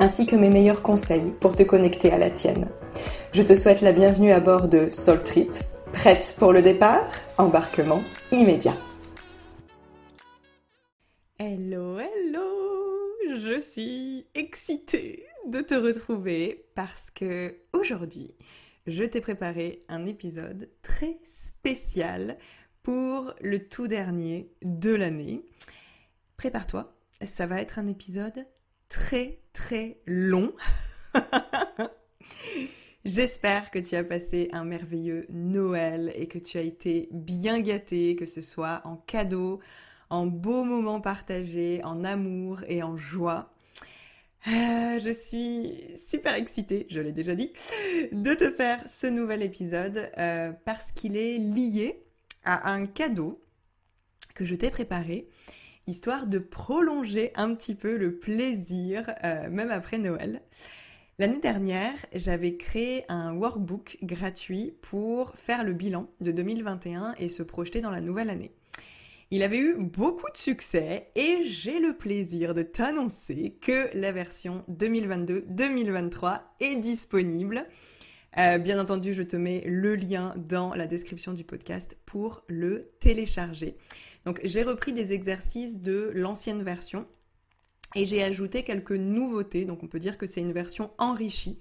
ainsi que mes meilleurs conseils pour te connecter à la tienne. Je te souhaite la bienvenue à bord de Soul Trip. Prête pour le départ? Embarquement immédiat. Hello, hello Je suis excitée de te retrouver parce que aujourd'hui, je t'ai préparé un épisode très spécial pour le tout dernier de l'année. Prépare-toi, ça va être un épisode très très long. J'espère que tu as passé un merveilleux Noël et que tu as été bien gâté, que ce soit en cadeau, en beaux moments partagés, en amour et en joie. Euh, je suis super excitée, je l'ai déjà dit, de te faire ce nouvel épisode euh, parce qu'il est lié à un cadeau que je t'ai préparé, histoire de prolonger un petit peu le plaisir, euh, même après Noël. L'année dernière, j'avais créé un workbook gratuit pour faire le bilan de 2021 et se projeter dans la nouvelle année. Il avait eu beaucoup de succès et j'ai le plaisir de t'annoncer que la version 2022-2023 est disponible. Euh, bien entendu, je te mets le lien dans la description du podcast pour le télécharger. Donc j'ai repris des exercices de l'ancienne version et j'ai ajouté quelques nouveautés. Donc on peut dire que c'est une version enrichie.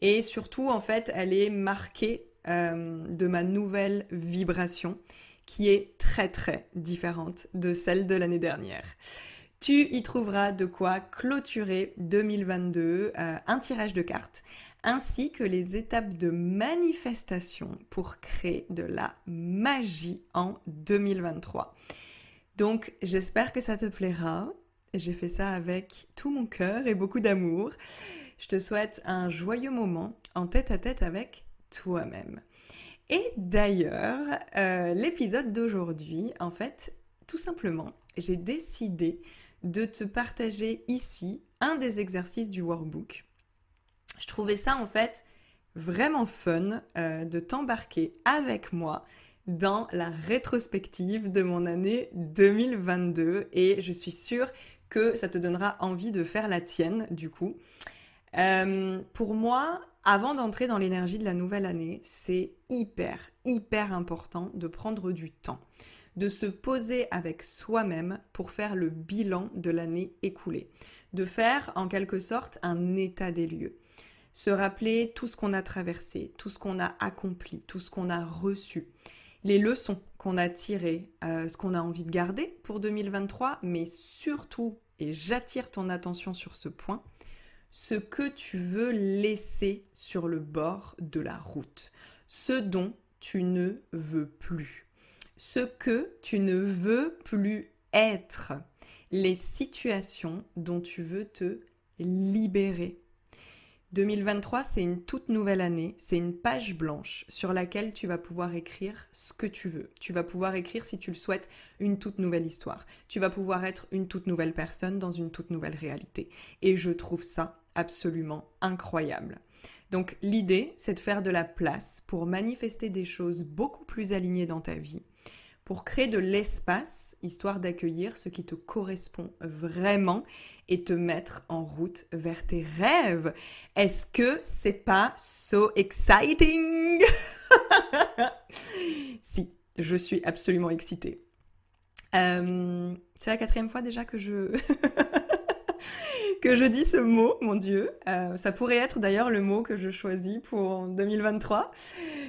Et surtout, en fait, elle est marquée euh, de ma nouvelle vibration qui est très très différente de celle de l'année dernière. Tu y trouveras de quoi clôturer 2022, euh, un tirage de cartes, ainsi que les étapes de manifestation pour créer de la magie en 2023. Donc j'espère que ça te plaira. J'ai fait ça avec tout mon cœur et beaucoup d'amour. Je te souhaite un joyeux moment en tête à tête avec toi-même. Et d'ailleurs, euh, l'épisode d'aujourd'hui, en fait, tout simplement, j'ai décidé de te partager ici un des exercices du workbook. Je trouvais ça en fait vraiment fun euh, de t'embarquer avec moi dans la rétrospective de mon année 2022 et je suis sûre que ça te donnera envie de faire la tienne du coup. Euh, pour moi, avant d'entrer dans l'énergie de la nouvelle année, c'est hyper, hyper important de prendre du temps, de se poser avec soi-même pour faire le bilan de l'année écoulée, de faire en quelque sorte un état des lieux, se rappeler tout ce qu'on a traversé, tout ce qu'on a accompli, tout ce qu'on a reçu, les leçons qu'on a tirées, euh, ce qu'on a envie de garder pour 2023, mais surtout, et j'attire ton attention sur ce point, ce que tu veux laisser sur le bord de la route, ce dont tu ne veux plus, ce que tu ne veux plus être, les situations dont tu veux te libérer. 2023, c'est une toute nouvelle année, c'est une page blanche sur laquelle tu vas pouvoir écrire ce que tu veux. Tu vas pouvoir écrire, si tu le souhaites, une toute nouvelle histoire. Tu vas pouvoir être une toute nouvelle personne dans une toute nouvelle réalité. Et je trouve ça absolument incroyable. Donc l'idée, c'est de faire de la place pour manifester des choses beaucoup plus alignées dans ta vie, pour créer de l'espace, histoire d'accueillir ce qui te correspond vraiment et te mettre en route vers tes rêves. Est-ce que c'est pas so exciting? Si, je suis absolument excitée. Euh, c'est la quatrième fois déjà que je que je dis ce mot, mon Dieu. Euh, ça pourrait être d'ailleurs le mot que je choisis pour 2023.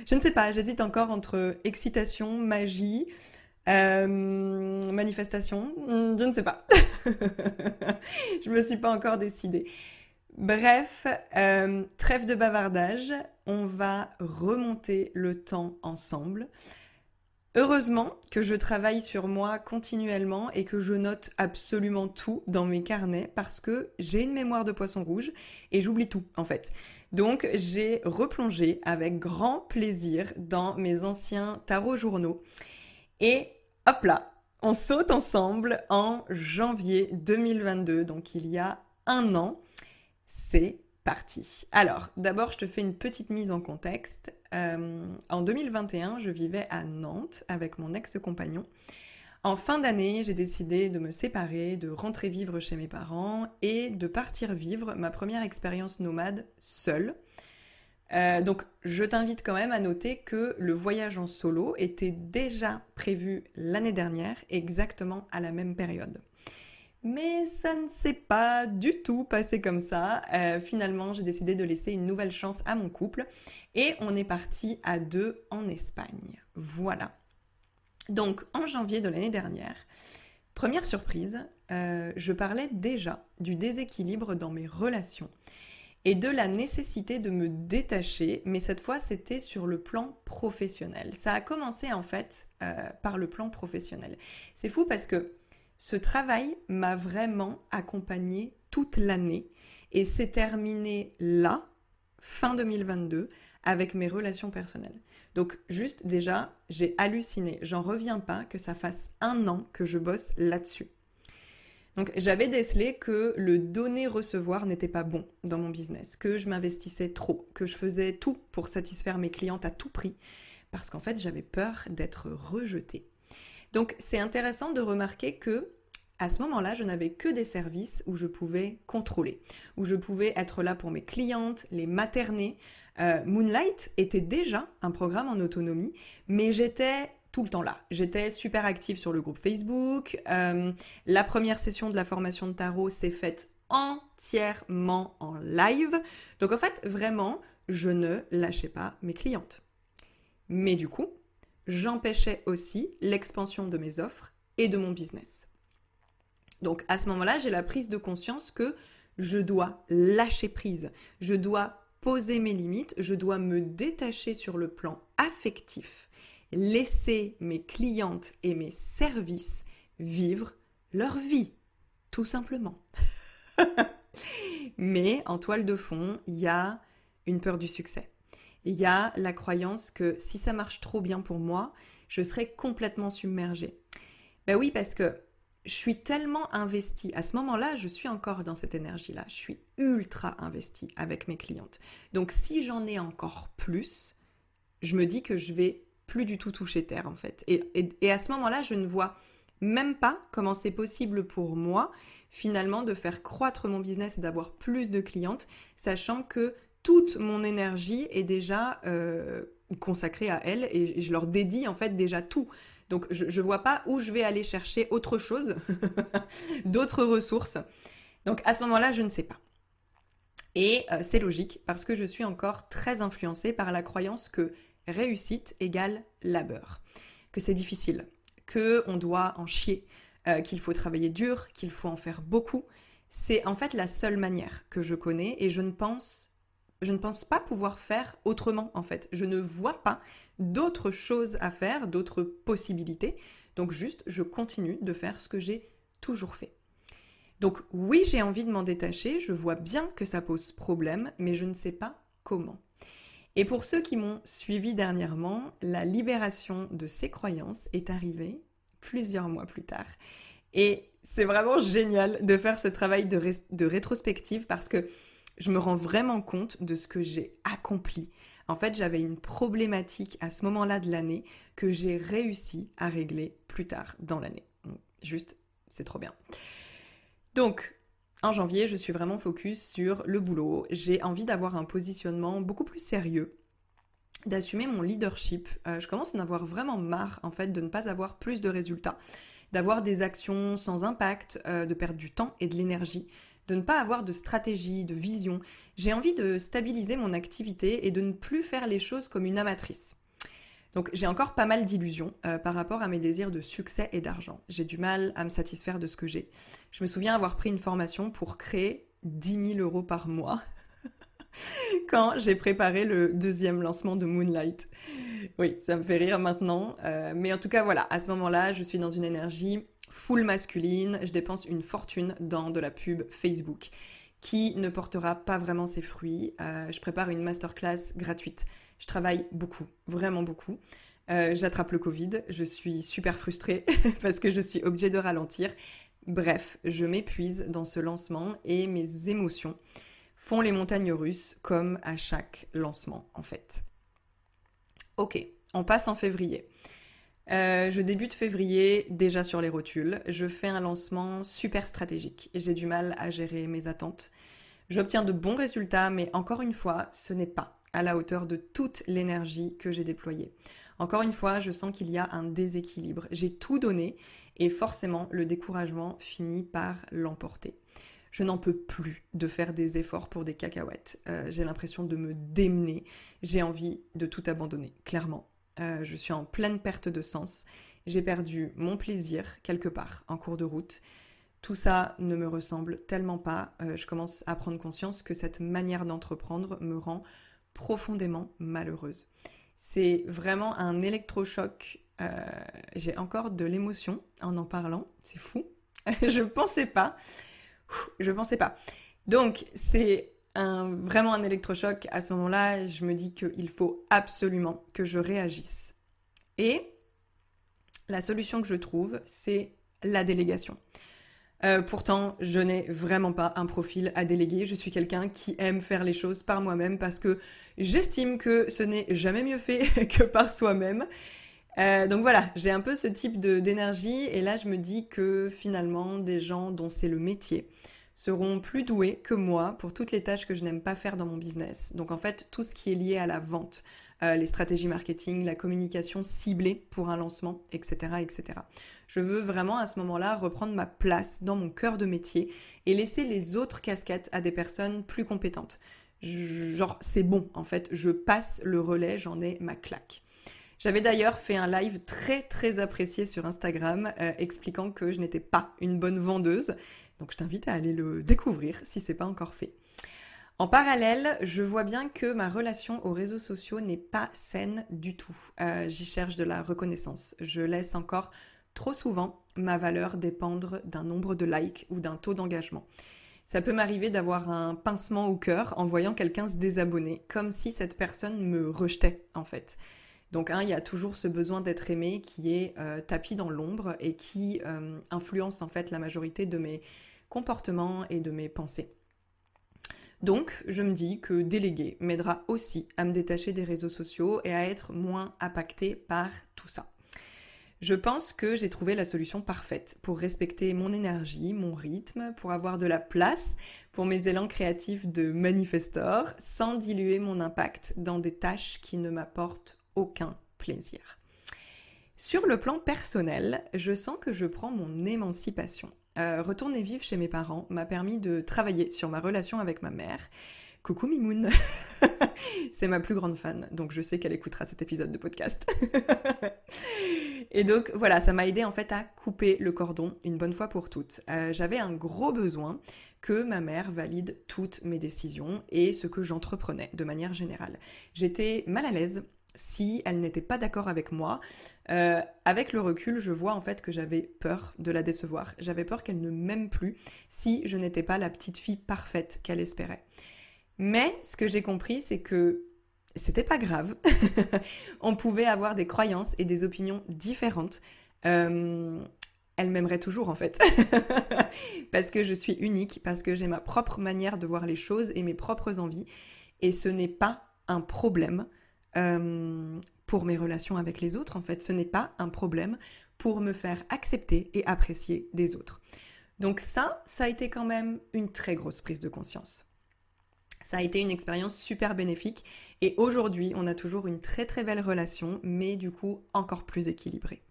Je ne sais pas, j'hésite encore entre excitation, magie, euh, manifestation. Hmm, je ne sais pas. je me suis pas encore décidée. Bref, euh, trêve de bavardage, on va remonter le temps ensemble. Heureusement que je travaille sur moi continuellement et que je note absolument tout dans mes carnets parce que j'ai une mémoire de poisson rouge et j'oublie tout en fait. Donc j'ai replongé avec grand plaisir dans mes anciens tarots journaux et hop là, on saute ensemble en janvier 2022, donc il y a un an. C'est parti. Alors, d'abord, je te fais une petite mise en contexte. Euh, en 2021, je vivais à Nantes avec mon ex-compagnon. En fin d'année, j'ai décidé de me séparer, de rentrer vivre chez mes parents et de partir vivre ma première expérience nomade seule. Euh, donc, je t'invite quand même à noter que le voyage en solo était déjà prévu l'année dernière, exactement à la même période. Mais ça ne s'est pas du tout passé comme ça. Euh, finalement, j'ai décidé de laisser une nouvelle chance à mon couple et on est parti à deux en Espagne. Voilà. Donc, en janvier de l'année dernière, première surprise, euh, je parlais déjà du déséquilibre dans mes relations et de la nécessité de me détacher, mais cette fois c'était sur le plan professionnel. Ça a commencé en fait euh, par le plan professionnel. C'est fou parce que ce travail m'a vraiment accompagné toute l'année et s'est terminé là, fin 2022, avec mes relations personnelles. Donc juste déjà, j'ai halluciné. J'en reviens pas que ça fasse un an que je bosse là-dessus. Donc j'avais décelé que le donner-recevoir n'était pas bon dans mon business, que je m'investissais trop, que je faisais tout pour satisfaire mes clientes à tout prix, parce qu'en fait j'avais peur d'être rejetée. Donc c'est intéressant de remarquer que à ce moment-là, je n'avais que des services où je pouvais contrôler, où je pouvais être là pour mes clientes, les materner. Euh, Moonlight était déjà un programme en autonomie, mais j'étais tout le temps là. J'étais super active sur le groupe Facebook. Euh, la première session de la formation de tarot s'est faite entièrement en live. Donc en fait, vraiment, je ne lâchais pas mes clientes. Mais du coup, j'empêchais aussi l'expansion de mes offres et de mon business. Donc à ce moment-là, j'ai la prise de conscience que je dois lâcher prise, je dois poser mes limites, je dois me détacher sur le plan affectif, laisser mes clientes et mes services vivre leur vie, tout simplement. Mais en toile de fond, il y a une peur du succès il y a la croyance que si ça marche trop bien pour moi, je serai complètement submergée. Ben oui, parce que je suis tellement investie. À ce moment-là, je suis encore dans cette énergie-là. Je suis ultra investie avec mes clientes. Donc si j'en ai encore plus, je me dis que je vais plus du tout toucher terre en fait. Et, et à ce moment-là, je ne vois même pas comment c'est possible pour moi finalement de faire croître mon business et d'avoir plus de clientes, sachant que toute mon énergie est déjà euh, consacrée à elles et je leur dédie en fait déjà tout. Donc je ne vois pas où je vais aller chercher autre chose, d'autres ressources. Donc à ce moment-là, je ne sais pas. Et euh, c'est logique parce que je suis encore très influencée par la croyance que réussite égale labeur, que c'est difficile, que on doit en chier, euh, qu'il faut travailler dur, qu'il faut en faire beaucoup. C'est en fait la seule manière que je connais et je ne pense je ne pense pas pouvoir faire autrement en fait. Je ne vois pas d'autres choses à faire, d'autres possibilités. Donc juste, je continue de faire ce que j'ai toujours fait. Donc oui, j'ai envie de m'en détacher, je vois bien que ça pose problème, mais je ne sais pas comment. Et pour ceux qui m'ont suivi dernièrement, la libération de ces croyances est arrivée plusieurs mois plus tard. Et c'est vraiment génial de faire ce travail de, de rétrospective parce que je me rends vraiment compte de ce que j'ai accompli. En fait, j'avais une problématique à ce moment-là de l'année que j'ai réussi à régler plus tard dans l'année. Juste, c'est trop bien. Donc, en janvier, je suis vraiment focus sur le boulot. J'ai envie d'avoir un positionnement beaucoup plus sérieux, d'assumer mon leadership. Euh, je commence à en avoir vraiment marre, en fait, de ne pas avoir plus de résultats, d'avoir des actions sans impact, euh, de perdre du temps et de l'énergie. De ne pas avoir de stratégie, de vision. J'ai envie de stabiliser mon activité et de ne plus faire les choses comme une amatrice. Donc j'ai encore pas mal d'illusions euh, par rapport à mes désirs de succès et d'argent. J'ai du mal à me satisfaire de ce que j'ai. Je me souviens avoir pris une formation pour créer 10 000 euros par mois quand j'ai préparé le deuxième lancement de Moonlight. Oui, ça me fait rire maintenant. Euh, mais en tout cas, voilà, à ce moment-là, je suis dans une énergie full masculine. Je dépense une fortune dans de la pub Facebook qui ne portera pas vraiment ses fruits. Euh, je prépare une masterclass gratuite. Je travaille beaucoup, vraiment beaucoup. Euh, j'attrape le Covid, je suis super frustrée parce que je suis obligée de ralentir. Bref, je m'épuise dans ce lancement et mes émotions font les montagnes russes comme à chaque lancement en fait. Ok, on passe en février. Euh, je débute février déjà sur les rotules. Je fais un lancement super stratégique et j'ai du mal à gérer mes attentes. J'obtiens de bons résultats, mais encore une fois, ce n'est pas à la hauteur de toute l'énergie que j'ai déployée. Encore une fois, je sens qu'il y a un déséquilibre. J'ai tout donné et forcément le découragement finit par l'emporter. Je n'en peux plus de faire des efforts pour des cacahuètes. Euh, j'ai l'impression de me démener. J'ai envie de tout abandonner, clairement. Euh, je suis en pleine perte de sens. J'ai perdu mon plaisir quelque part en cours de route. Tout ça ne me ressemble tellement pas. Euh, je commence à prendre conscience que cette manière d'entreprendre me rend profondément malheureuse. C'est vraiment un électrochoc. J'ai encore de l'émotion en en parlant. C'est fou. je pensais pas. Je pensais pas. Donc, c'est vraiment un électrochoc, à ce moment-là, je me dis qu'il faut absolument que je réagisse. Et la solution que je trouve, c'est la délégation. Euh, pourtant, je n'ai vraiment pas un profil à déléguer. Je suis quelqu'un qui aime faire les choses par moi-même parce que j'estime que ce n'est jamais mieux fait que par soi-même. Euh, donc voilà, j'ai un peu ce type d'énergie et là je me dis que finalement des gens dont c'est le métier, seront plus doués que moi pour toutes les tâches que je n'aime pas faire dans mon business. Donc en fait, tout ce qui est lié à la vente, euh, les stratégies marketing, la communication ciblée pour un lancement, etc., etc. Je veux vraiment à ce moment-là reprendre ma place dans mon cœur de métier et laisser les autres casquettes à des personnes plus compétentes. Genre, c'est bon, en fait, je passe le relais, j'en ai ma claque. J'avais d'ailleurs fait un live très très apprécié sur Instagram euh, expliquant que je n'étais pas une bonne vendeuse donc je t'invite à aller le découvrir si c'est pas encore fait. En parallèle, je vois bien que ma relation aux réseaux sociaux n'est pas saine du tout. Euh, j'y cherche de la reconnaissance. Je laisse encore trop souvent ma valeur dépendre d'un nombre de likes ou d'un taux d'engagement. Ça peut m'arriver d'avoir un pincement au cœur en voyant quelqu'un se désabonner, comme si cette personne me rejetait en fait. Donc il y a toujours ce besoin d'être aimé qui est euh, tapis dans l'ombre et qui euh, influence en fait la majorité de mes comportements et de mes pensées. Donc, je me dis que déléguer m'aidera aussi à me détacher des réseaux sociaux et à être moins impacté par tout ça. Je pense que j'ai trouvé la solution parfaite pour respecter mon énergie, mon rythme, pour avoir de la place pour mes élans créatifs de manifestor, sans diluer mon impact dans des tâches qui ne m'apportent aucun plaisir. Sur le plan personnel, je sens que je prends mon émancipation. Euh, retourner vivre chez mes parents m'a permis de travailler sur ma relation avec ma mère. Coucou Mimoun C'est ma plus grande fan, donc je sais qu'elle écoutera cet épisode de podcast. et donc voilà, ça m'a aidé en fait à couper le cordon une bonne fois pour toutes. Euh, j'avais un gros besoin que ma mère valide toutes mes décisions et ce que j'entreprenais de manière générale. J'étais mal à l'aise si elle n'était pas d'accord avec moi. Euh, avec le recul, je vois en fait que j'avais peur de la décevoir. J'avais peur qu'elle ne m'aime plus si je n'étais pas la petite fille parfaite qu'elle espérait. Mais ce que j'ai compris, c'est que c'était pas grave. On pouvait avoir des croyances et des opinions différentes. Euh, elle m'aimerait toujours en fait. parce que je suis unique, parce que j'ai ma propre manière de voir les choses et mes propres envies. Et ce n'est pas un problème euh, pour mes relations avec les autres. En fait, ce n'est pas un problème pour me faire accepter et apprécier des autres. Donc ça, ça a été quand même une très grosse prise de conscience. Ça a été une expérience super bénéfique et aujourd'hui, on a toujours une très très belle relation, mais du coup encore plus équilibrée.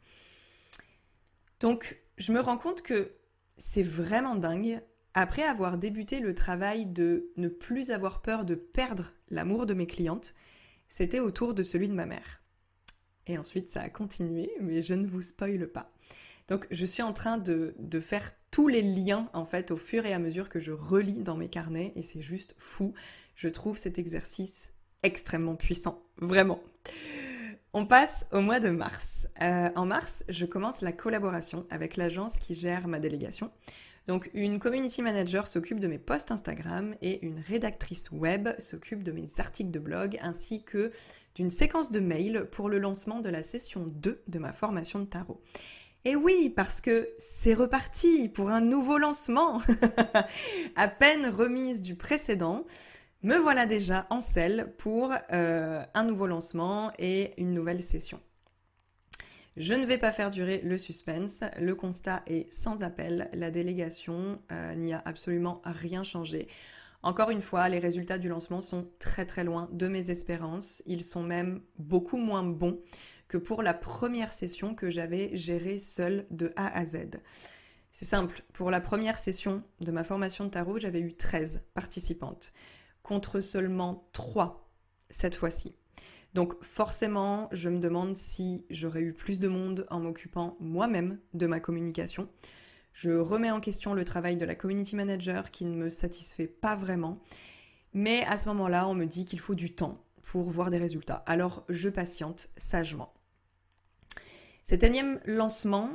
Donc, je me rends compte que c'est vraiment dingue après avoir débuté le travail de ne plus avoir peur de perdre l'amour de mes clientes, c'était autour de celui de ma mère. Et ensuite, ça a continué, mais je ne vous spoile pas. Donc, je suis en train de, de, faire tous les liens, en fait, au fur et à mesure que je relis dans mes carnets, et c'est juste fou. Je trouve cet exercice extrêmement puissant, vraiment. On passe au mois de mars. Euh, en mars, je commence la collaboration avec l'agence qui gère ma délégation. Donc une community manager s'occupe de mes posts Instagram et une rédactrice web s'occupe de mes articles de blog ainsi que d'une séquence de mails pour le lancement de la session 2 de ma formation de tarot. Et oui, parce que c'est reparti pour un nouveau lancement. à peine remise du précédent, me voilà déjà en selle pour euh, un nouveau lancement et une nouvelle session. Je ne vais pas faire durer le suspense. Le constat est sans appel. La délégation euh, n'y a absolument rien changé. Encore une fois, les résultats du lancement sont très très loin de mes espérances. Ils sont même beaucoup moins bons que pour la première session que j'avais gérée seule de A à Z. C'est simple, pour la première session de ma formation de tarot, j'avais eu 13 participantes, contre seulement 3 cette fois-ci. Donc forcément, je me demande si j'aurais eu plus de monde en m'occupant moi-même de ma communication. Je remets en question le travail de la community manager qui ne me satisfait pas vraiment. Mais à ce moment-là, on me dit qu'il faut du temps pour voir des résultats. Alors je patiente sagement. Cet énième lancement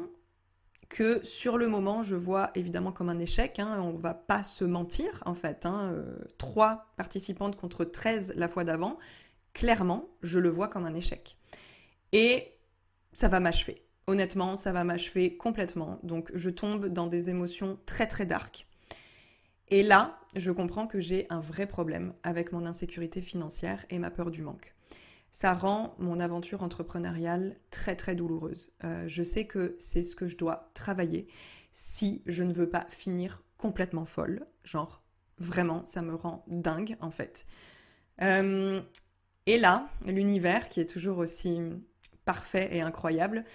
que sur le moment je vois évidemment comme un échec, hein, on va pas se mentir en fait, hein, euh, trois participantes contre 13 la fois d'avant, clairement, je le vois comme un échec. Et ça va m'achever. Honnêtement, ça va m'achever complètement. Donc je tombe dans des émotions très très dark. Et là, je comprends que j'ai un vrai problème avec mon insécurité financière et ma peur du manque. Ça rend mon aventure entrepreneuriale très très douloureuse. Euh, je sais que c'est ce que je dois travailler si je ne veux pas finir complètement folle. Genre, vraiment, ça me rend dingue en fait. Euh, et là, l'univers, qui est toujours aussi parfait et incroyable,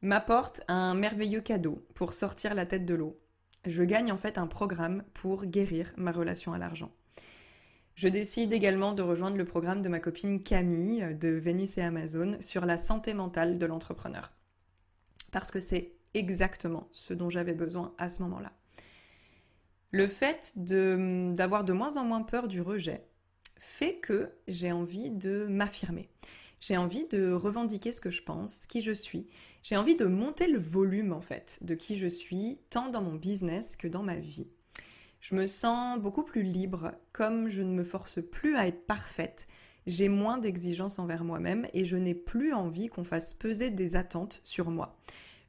m'apporte un merveilleux cadeau pour sortir la tête de l'eau. Je gagne en fait un programme pour guérir ma relation à l'argent. Je décide également de rejoindre le programme de ma copine Camille de Vénus et Amazon sur la santé mentale de l'entrepreneur. Parce que c'est exactement ce dont j'avais besoin à ce moment-là. Le fait d'avoir de, de moins en moins peur du rejet, fait que j'ai envie de m'affirmer. J'ai envie de revendiquer ce que je pense, qui je suis. J'ai envie de monter le volume en fait de qui je suis, tant dans mon business que dans ma vie. Je me sens beaucoup plus libre, comme je ne me force plus à être parfaite. J'ai moins d'exigences envers moi-même et je n'ai plus envie qu'on fasse peser des attentes sur moi.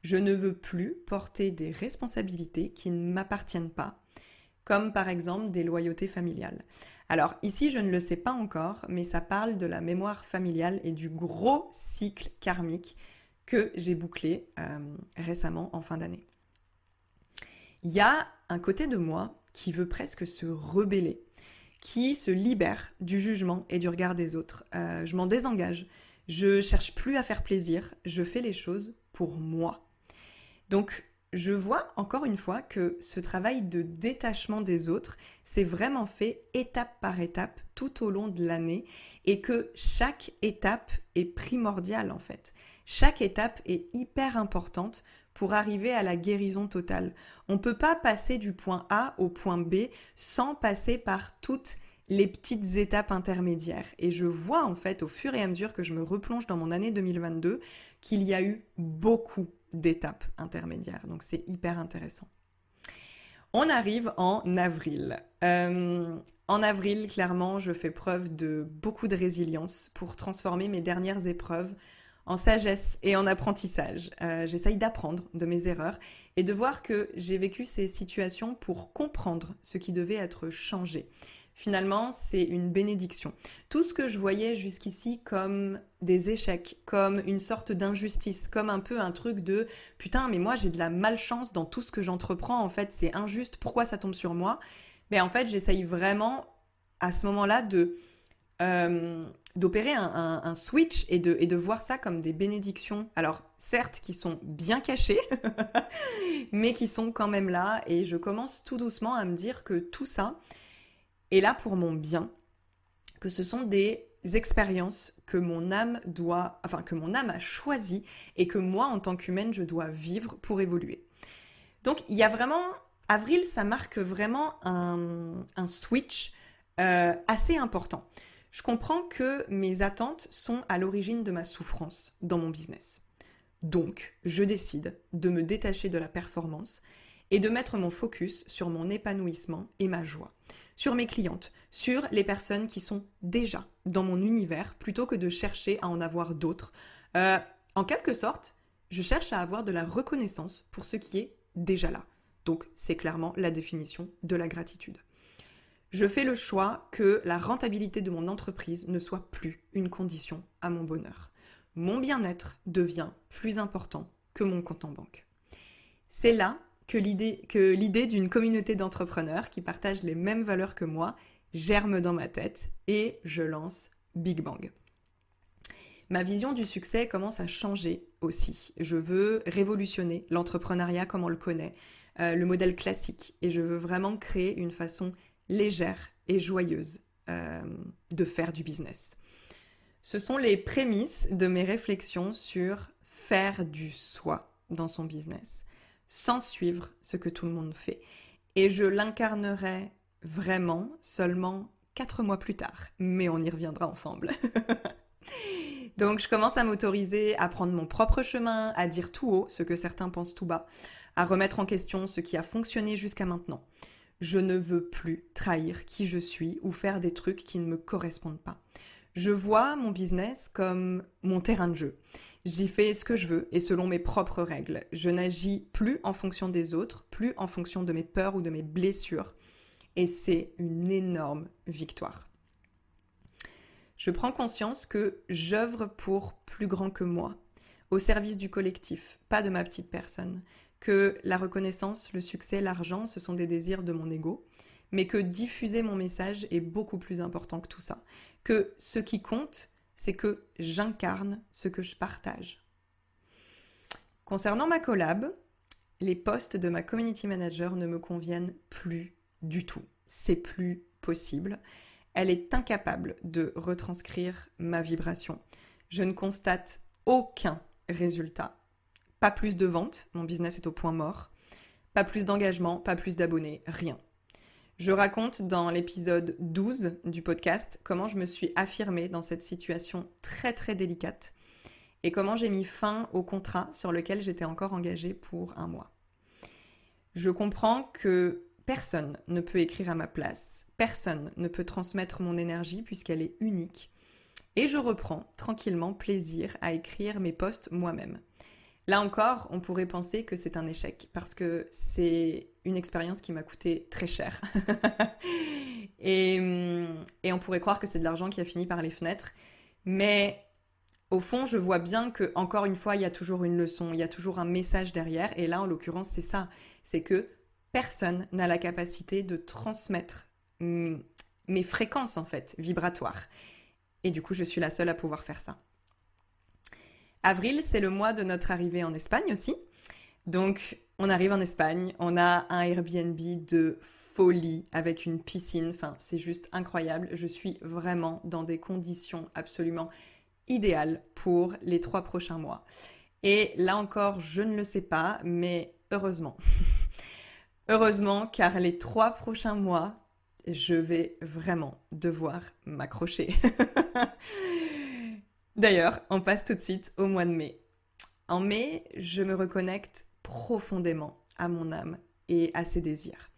Je ne veux plus porter des responsabilités qui ne m'appartiennent pas, comme par exemple des loyautés familiales. Alors ici, je ne le sais pas encore, mais ça parle de la mémoire familiale et du gros cycle karmique que j'ai bouclé euh, récemment en fin d'année. Il y a un côté de moi qui veut presque se rebeller, qui se libère du jugement et du regard des autres. Euh, je m'en désengage. Je cherche plus à faire plaisir. Je fais les choses pour moi. Donc je vois encore une fois que ce travail de détachement des autres, c'est vraiment fait étape par étape tout au long de l'année et que chaque étape est primordiale en fait. Chaque étape est hyper importante pour arriver à la guérison totale. On ne peut pas passer du point A au point B sans passer par toutes les petites étapes intermédiaires. Et je vois en fait au fur et à mesure que je me replonge dans mon année 2022 qu'il y a eu beaucoup, d'étapes intermédiaires. Donc c'est hyper intéressant. On arrive en avril. Euh, en avril, clairement, je fais preuve de beaucoup de résilience pour transformer mes dernières épreuves en sagesse et en apprentissage. Euh, j'essaye d'apprendre de mes erreurs et de voir que j'ai vécu ces situations pour comprendre ce qui devait être changé finalement, c'est une bénédiction. Tout ce que je voyais jusqu'ici comme des échecs, comme une sorte d'injustice, comme un peu un truc de putain, mais moi j'ai de la malchance dans tout ce que j'entreprends, en fait, c'est injuste, pourquoi ça tombe sur moi? Mais en fait, j'essaye vraiment à ce moment-là euh, d'opérer un, switch et de, et de voir ça comme des bénédictions. Alors certes, qui sont bien cachées, mais qui sont quand même là. Et je commence tout doucement à me dire que tout ça est là pour mon bien, que ce sont des expériences que mon âme doit, enfin que mon âme a choisi et que moi, en tant qu'humaine, je dois vivre pour évoluer. Donc il y a vraiment, avril, ça marque vraiment un, switch euh, assez important. Je comprends que mes attentes sont à l'origine de ma souffrance dans mon business. Donc, je décide de me détacher de la performance et de mettre mon focus sur mon épanouissement et ma joie, sur mes clientes, sur les personnes qui sont déjà dans mon univers plutôt que de chercher à en avoir d'autres. Euh, en quelque sorte, je cherche à avoir de la reconnaissance pour ce qui est déjà là. Donc c'est clairement la définition de la gratitude. Je fais le choix que la rentabilité de mon entreprise ne soit plus une condition à mon bonheur. Mon bien-être devient plus important que mon compte en banque. C'est là que l'idée d'une communauté d'entrepreneurs qui partagent les mêmes valeurs que moi germe dans ma tête et je lance Big Bang. Ma vision du succès commence à changer aussi. Je veux révolutionner l'entrepreneuriat comme on le connaît, euh, le modèle classique, et je veux vraiment créer une façon légère et joyeuse euh, de faire du business. Ce sont les prémices de mes réflexions sur faire du soi dans son business, sans suivre ce que tout le monde fait. Et je l'incarnerai vraiment seulement quatre mois plus tard, mais on y reviendra ensemble. Donc je commence à m'autoriser à prendre mon propre chemin, à dire tout haut ce que certains pensent tout bas, à remettre en question ce qui a fonctionné jusqu'à maintenant. Je ne veux plus trahir qui je suis ou faire des trucs qui ne me correspondent pas. Je vois mon business comme mon terrain de jeu. J'y fais ce que je veux et selon mes propres règles. Je n'agis plus en fonction des autres, plus en fonction de mes peurs ou de mes blessures. Et c'est une énorme victoire. Je prends conscience que j'œuvre pour plus grand que moi, au service du collectif, pas de ma petite personne, que la reconnaissance, le succès, l'argent, ce sont des désirs de mon ego, mais que diffuser mon message est beaucoup plus important que tout ça, que ce qui compte, c'est que j'incarne ce que je partage. Concernant ma collab, les postes de ma community manager ne me conviennent plus du tout. C'est plus possible. Elle est incapable de retranscrire ma vibration. Je ne constate aucun résultat. Pas plus de ventes, mon business est au point mort. Pas plus d'engagement, pas plus d'abonnés, rien. Je raconte dans l'épisode 12 du podcast comment je me suis affirmée dans cette situation très très délicate et comment j'ai mis fin au contrat sur lequel j'étais encore engagée pour un mois. Je comprends que Personne ne peut écrire à ma place, personne ne peut transmettre mon énergie puisqu'elle est unique. Et je reprends tranquillement plaisir à écrire mes posts moi-même. Là encore, on pourrait penser que c'est un échec parce que c'est une expérience qui m'a coûté très cher. et, et, on pourrait croire que c'est de l'argent qui a fini par les fenêtres. Mais au fond, je vois bien que, encore une fois, il y a toujours une leçon, il y a toujours un message derrière. Et là, en l'occurrence, c'est ça. C'est que personne n'a la capacité de transmettre mes fréquences en fait vibratoires. Et du coup, je suis la seule à pouvoir faire ça. Avril, c'est le mois de notre arrivée en Espagne aussi. Donc, on arrive en Espagne, on a un Airbnb de folie avec une piscine. Enfin, c'est juste incroyable. Je suis vraiment dans des conditions absolument idéales pour les trois prochains mois. Et là encore, je ne le sais pas, mais heureusement. Heureusement, car les trois prochains mois, je vais vraiment devoir m'accrocher. D'ailleurs, on passe tout de suite au mois de mai. En mai, je me reconnecte profondément à mon âme et à ses désirs.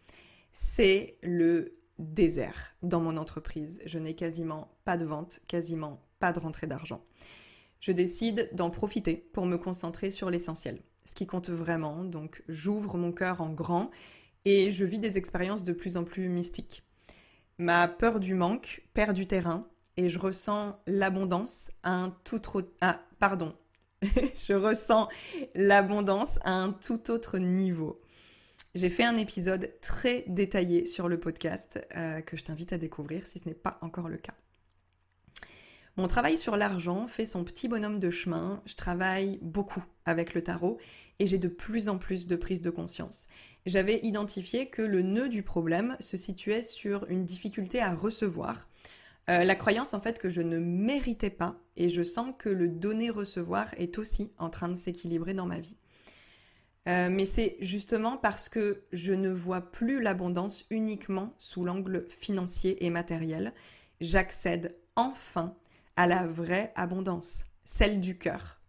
C'est le désert dans mon entreprise. Je n'ai quasiment pas de vente, quasiment pas de rentrée d'argent. Je décide d'en profiter pour me concentrer sur l'essentiel, ce qui compte vraiment. Donc j'ouvre mon cœur en grand et je vis des expériences de plus en plus mystiques. Ma peur du manque perd du terrain et je ressens l'abondance à un tout autre... Ah, pardon. je ressens l'abondance à un tout autre niveau. J'ai fait un épisode très détaillé sur le podcast euh, que je t'invite à découvrir si ce n'est pas encore le cas. Mon travail sur l'argent fait son petit bonhomme de chemin. Je travaille beaucoup avec le tarot et j'ai de plus en plus de prise de conscience. J'avais identifié que le nœud du problème se situait sur une difficulté à recevoir. Euh, la croyance en fait que je ne méritais pas et je sens que le donner-recevoir est aussi en train de s'équilibrer dans ma vie. Euh, mais c'est justement parce que je ne vois plus l'abondance uniquement sous l'angle financier et matériel. J'accède enfin à la vraie abondance, celle du cœur.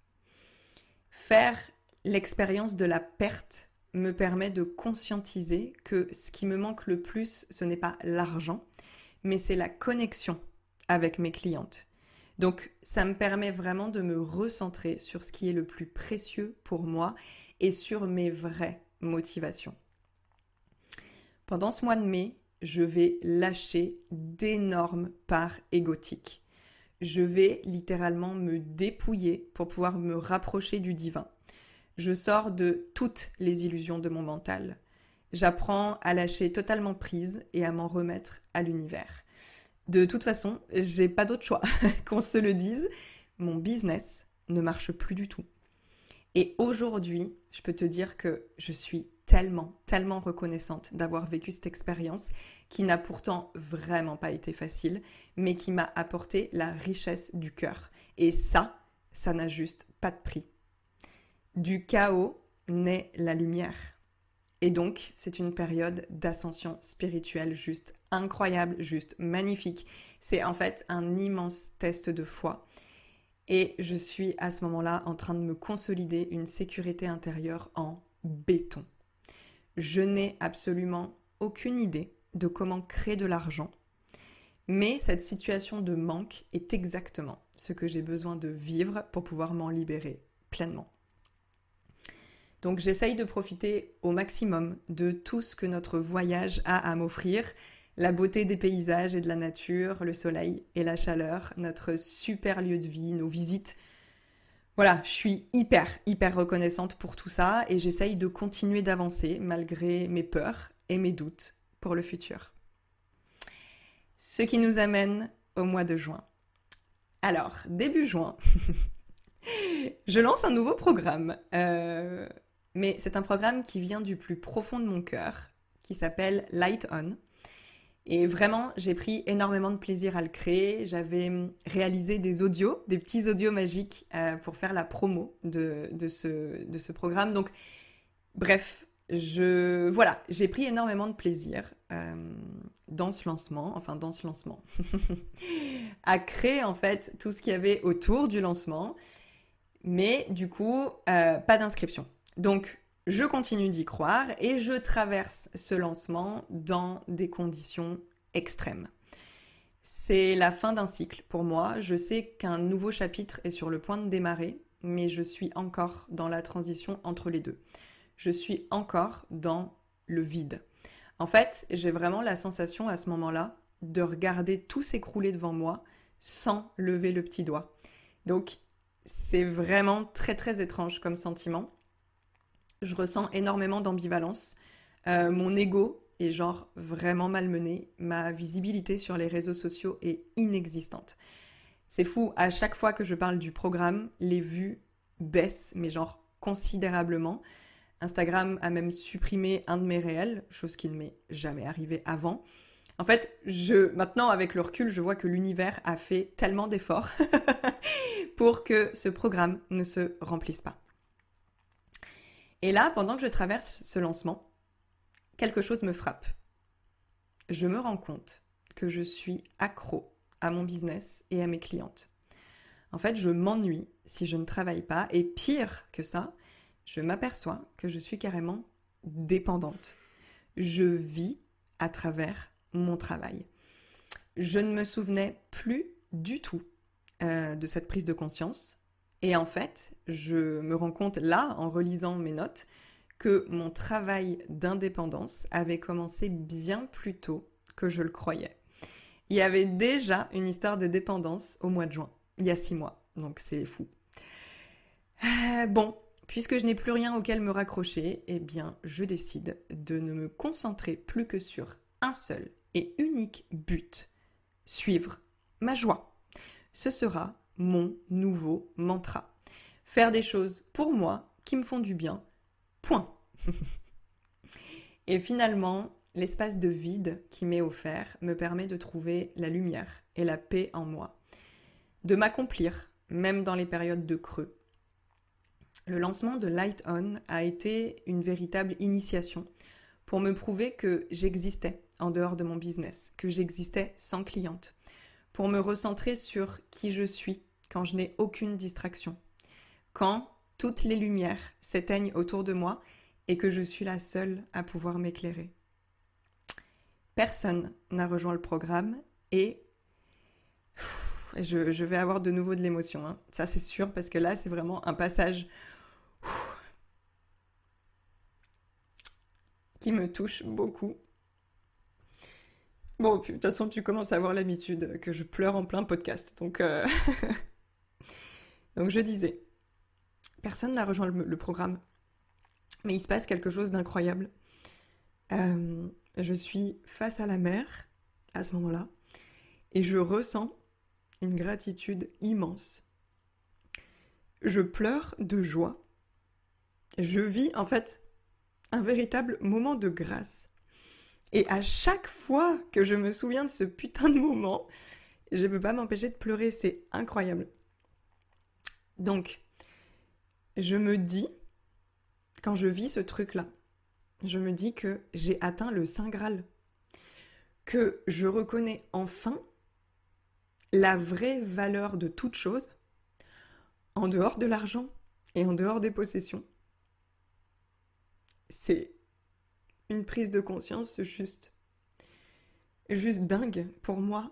Faire l'expérience de la perte me permet de conscientiser que ce qui me manque le plus, ce n'est pas l'argent, mais c'est la connexion avec mes clientes. Donc ça me permet vraiment de me recentrer sur ce qui est le plus précieux pour moi et sur mes vraies motivations. Pendant ce mois de mai, je vais lâcher d'énormes parts égotiques. Je vais littéralement me dépouiller pour pouvoir me rapprocher du divin. Je sors de toutes les illusions de mon mental. J'apprends à lâcher totalement prise et à m'en remettre à l'univers. De toute façon, j'ai pas d'autre choix. Qu'on se le dise, mon business ne marche plus du tout. Et aujourd'hui, je peux te dire que je suis tellement, tellement reconnaissante d'avoir vécu cette expérience qui n'a pourtant vraiment pas été facile, mais qui m'a apporté la richesse du cœur. Et ça, ça n'a juste pas de prix. Du chaos naît la lumière. Et donc, c'est une période d'ascension spirituelle juste incroyable, juste magnifique. C'est en fait un immense test de foi. Et je suis à ce moment-là en train de me consolider une sécurité intérieure en béton. Je n'ai absolument aucune idée de comment créer de l'argent, mais cette situation de manque est exactement ce que j'ai besoin de vivre pour pouvoir m'en libérer pleinement. Donc j'essaye de profiter au maximum de tout ce que notre voyage a à m'offrir, la beauté des paysages et de la nature, le soleil et la chaleur, notre super lieu de vie, nos visites. Voilà, je suis hyper, hyper reconnaissante pour tout ça et j'essaye de continuer d'avancer malgré mes peurs et mes doutes pour le futur. Ce qui nous amène au mois de juin. Alors, début juin, je lance un nouveau programme. Euh, mais c'est un programme qui vient du plus profond de mon cœur, qui s'appelle Light On. Et vraiment, j'ai pris énormément de plaisir à le créer. J'avais réalisé des audios, des petits audios magiques euh, pour faire la promo de, ce, de ce programme. Donc, bref, je voilà, j'ai pris énormément de plaisir euh, dans ce lancement, enfin dans ce lancement, à créer en fait tout ce qu'il y avait autour du lancement, mais du coup, euh, pas d'inscription. Donc, je continue d'y croire et je traverse ce lancement dans des conditions extrêmes. C'est la fin d'un cycle pour moi. Je sais qu'un nouveau chapitre est sur le point de démarrer, mais je suis encore dans la transition entre les deux. Je suis encore dans le vide. En fait, j'ai vraiment la sensation à ce moment-là de regarder tout s'écrouler devant moi sans lever le petit doigt. Donc, c'est vraiment très très étrange comme sentiment je ressens énormément d'ambivalence. Euh, mon ego est genre vraiment malmené. Ma visibilité sur les réseaux sociaux est inexistante. C'est fou, à chaque fois que je parle du programme, les vues baissent, mais genre considérablement. Instagram a même supprimé un de mes réels, chose qui ne m'est jamais arrivée avant. En fait, maintenant, avec le recul, je vois que l'univers a fait tellement d'efforts pour que ce programme ne se remplisse pas. Et là, pendant que je traverse ce lancement, quelque chose me frappe. Je me rends compte que je suis accro à mon business et à mes clientes. En fait, je m'ennuie si je ne travaille pas et pire que ça, je m'aperçois que je suis carrément dépendante. Je vis à travers mon travail. Je ne me souvenais plus du tout euh, de cette prise de conscience. Et en fait, je me rends compte là, en relisant mes notes, que mon travail d'indépendance avait commencé bien plus tôt que je le croyais. Il y avait déjà une histoire de dépendance au mois de juin, il y a six mois, donc c'est fou. Euh, bon, puisque je n'ai plus rien auquel me raccrocher, eh bien, je décide de ne me concentrer plus que sur un seul et unique but, suivre ma joie. ce sera mon nouveau mantra. Faire des choses pour moi qui me font du bien. Point. et finalement, l'espace de vide qui m'est offert me permet de trouver la lumière et la paix en moi, de m'accomplir, même dans les périodes de creux. Le lancement de Light On a été une véritable initiation pour me prouver que j'existais en dehors de mon business, que j'existais sans cliente, pour me recentrer sur qui je suis quand je n'ai aucune distraction, quand toutes les lumières s'éteignent autour de moi et que je suis la seule à pouvoir m'éclairer. Personne n'a rejoint le programme et je, vais avoir de nouveau de l'émotion. Hein. Ça c'est sûr parce que là c'est vraiment un passage qui me touche beaucoup. Bon, de toute façon, tu commences à avoir l'habitude que je pleure en plein podcast. Donc, euh, donc je disais, personne n'a rejoint le, programme, mais il se passe quelque chose d'incroyable. Euh, je suis face à la mer à ce moment-là et je ressens une gratitude immense. Je pleure de joie. Je vis en fait un véritable moment de grâce. Et à chaque fois que je me souviens de ce putain de moment, je ne peux pas m'empêcher de pleurer, c'est incroyable. Donc, je me dis, quand je vis ce truc-là, je me dis que j'ai atteint le Saint Graal, que je reconnais enfin la vraie valeur de toute chose en dehors de l'argent et en dehors des possessions. C'est une prise de conscience juste juste dingue pour moi.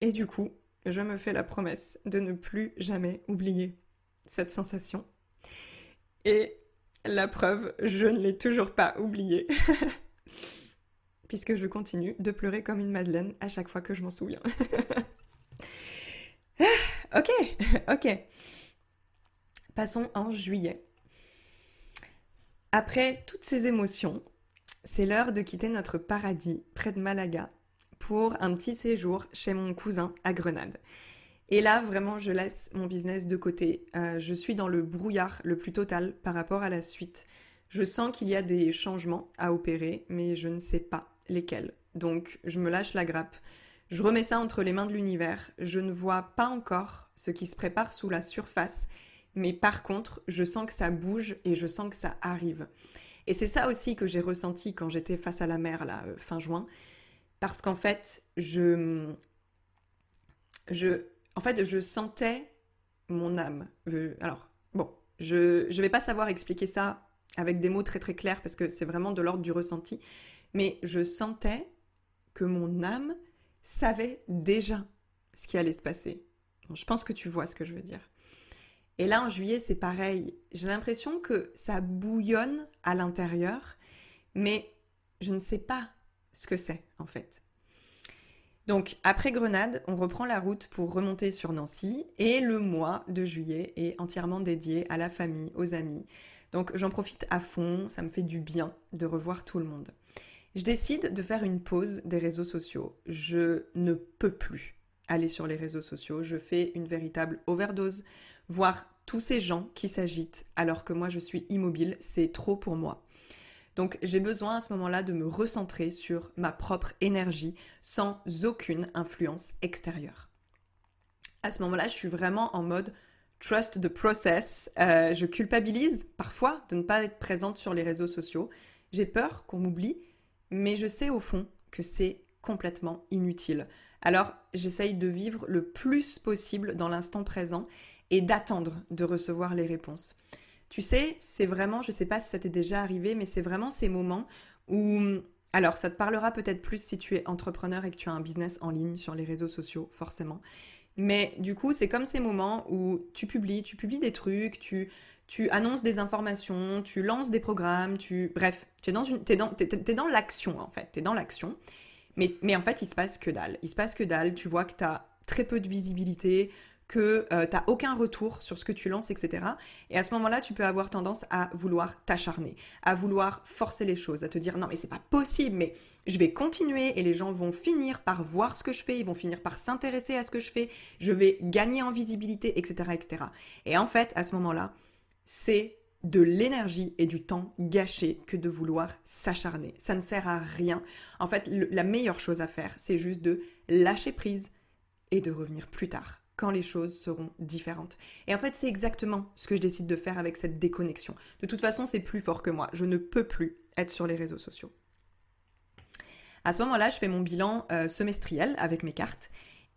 Et du coup, je me fais la promesse de ne plus jamais oublier cette sensation. Et la preuve, je ne l'ai toujours pas oubliée. Puisque je continue de pleurer comme une madeleine à chaque fois que je m'en souviens. ok, ok. Passons en juillet. Après toutes ces émotions, c'est l'heure de quitter notre paradis près de Malaga pour un petit séjour chez mon cousin à Grenade. Et là, vraiment, je laisse mon business de côté. Euh, je suis dans le brouillard le plus total par rapport à la suite. Je sens qu'il y a des changements à opérer, mais je ne sais pas lesquels. Donc, je me lâche la grappe. Je remets ça entre les mains de l'univers. Je ne vois pas encore ce qui se prépare sous la surface, mais par contre, je sens que ça bouge et je sens que ça arrive. Et c'est ça aussi que j'ai ressenti quand j'étais face à la mer, là, euh, fin juin. Parce qu'en fait, je. En fait, je sentais mon âme. Euh, alors, bon, je ne vais pas savoir expliquer ça avec des mots très très clairs parce que c'est vraiment de l'ordre du ressenti, mais je sentais que mon âme savait déjà ce qui allait se passer. je pense que tu vois ce que je veux dire. Et là, en juillet, c'est pareil. J'ai l'impression que ça bouillonne à l'intérieur, mais je ne sais pas ce que c'est en fait. Donc après Grenade, on reprend la route pour remonter sur Nancy et le mois de juillet est entièrement dédié à la famille, aux amis. Donc j'en profite à fond, ça me fait du bien de revoir tout le monde. Je décide de faire une pause des réseaux sociaux. Je ne peux plus aller sur les réseaux sociaux. Je fais une véritable overdose. Voir tous ces gens qui s'agitent alors que moi je suis immobile, c'est trop pour moi. Donc j'ai besoin à ce moment-là de me recentrer sur ma propre énergie sans aucune influence extérieure. À ce moment-là, je suis vraiment en mode trust the process. Euh, je culpabilise parfois de ne pas être présente sur les réseaux sociaux. J'ai peur qu'on m'oublie, mais je sais au fond que c'est complètement inutile. Alors j'essaye de vivre le plus possible dans l'instant présent et d'attendre de recevoir les réponses. Tu sais, c'est vraiment, je ne sais pas si ça t'est déjà arrivé, mais c'est vraiment ces moments où, alors ça te parlera peut-être plus si tu es entrepreneur et que tu as un business en ligne sur les réseaux sociaux, forcément. Mais du coup, c'est comme ces moments où tu publies, tu publies des trucs, tu, annonces des informations, tu lances des programmes, tu... Bref, tu es dans, une, dans, dans l'action en fait, tu es dans l'action. Mais, mais en fait, il se passe que dalle. Il se passe que dalle, tu vois que tu as très peu de visibilité, que euh, tu n'as aucun retour sur ce que tu lances, etc. Et à ce moment-là, tu peux avoir tendance à vouloir t'acharner, à vouloir forcer les choses, à te dire non mais c'est pas possible, mais je vais continuer et les gens vont finir par voir ce que je fais, ils vont finir par s'intéresser à ce que je fais, je vais gagner en visibilité, etc. etc. Et en fait, à ce moment-là, c'est de l'énergie et du temps gâché que de vouloir s'acharner. Ça ne sert à rien. En fait, la meilleure chose à faire, c'est juste de lâcher prise et de revenir plus tard quand les choses seront différentes. Et en fait, c'est exactement ce que je décide de faire avec cette déconnexion. De toute façon, c'est plus fort que moi. Je ne peux plus être sur les réseaux sociaux. À ce moment-là, je fais mon bilan euh, semestriel avec mes cartes.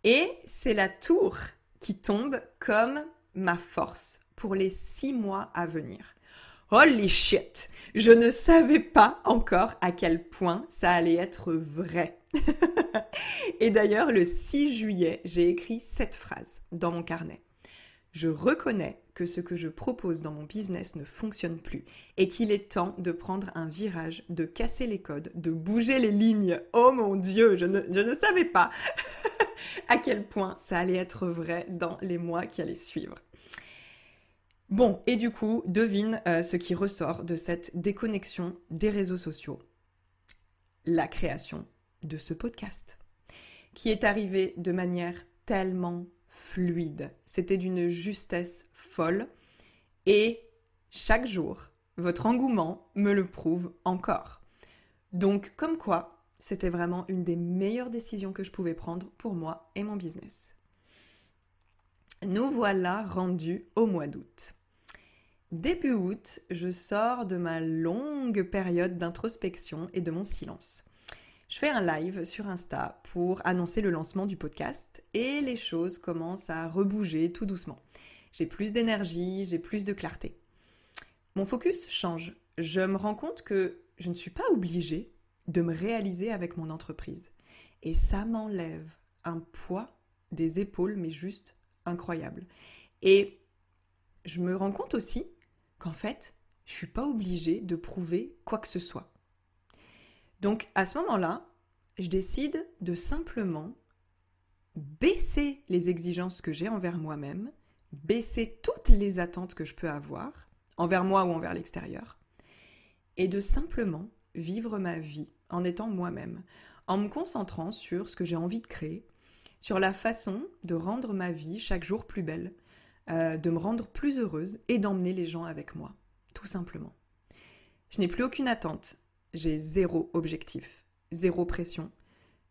Et c'est la tour qui tombe comme ma force pour les six mois à venir. Holy shit Je ne savais pas encore à quel point ça allait être vrai. Et d'ailleurs, le 6 juillet, j'ai écrit cette phrase dans mon carnet. Je reconnais que ce que je propose dans mon business ne fonctionne plus et qu'il est temps de prendre un virage, de casser les codes, de bouger les lignes. Oh mon Dieu, je ne, je ne savais pas à quel point ça allait être vrai dans les mois qui allaient suivre. Bon, et du coup, devine euh, ce qui ressort de cette déconnexion des réseaux sociaux. La création de ce podcast, qui est arrivé de manière tellement fluide. C'était d'une justesse folle. Et chaque jour, votre engouement me le prouve encore. Donc, comme quoi, c'était vraiment une des meilleures décisions que je pouvais prendre pour moi et mon business. Nous voilà rendus au mois d'août. Début août, je sors de ma longue période d'introspection et de mon silence. Je fais un live sur Insta pour annoncer le lancement du podcast et les choses commencent à rebouger tout doucement. J'ai plus d'énergie, j'ai plus de clarté. Mon focus change. Je me rends compte que je ne suis pas obligée de me réaliser avec mon entreprise. Et ça m'enlève un poids des épaules, mais juste incroyable. Et je me rends compte aussi qu'en fait, je suis pas obligée de prouver quoi que ce soit. Donc à ce moment-là, je décide de simplement baisser les exigences que j'ai envers moi-même, baisser toutes les attentes que je peux avoir, envers moi ou envers l'extérieur, et de simplement vivre ma vie en étant moi-même, en me concentrant sur ce que j'ai envie de créer, sur la façon de rendre ma vie chaque jour plus belle, euh, de me rendre plus heureuse et d'emmener les gens avec moi, tout simplement. Je n'ai plus aucune attente, j'ai zéro objectif, zéro pression.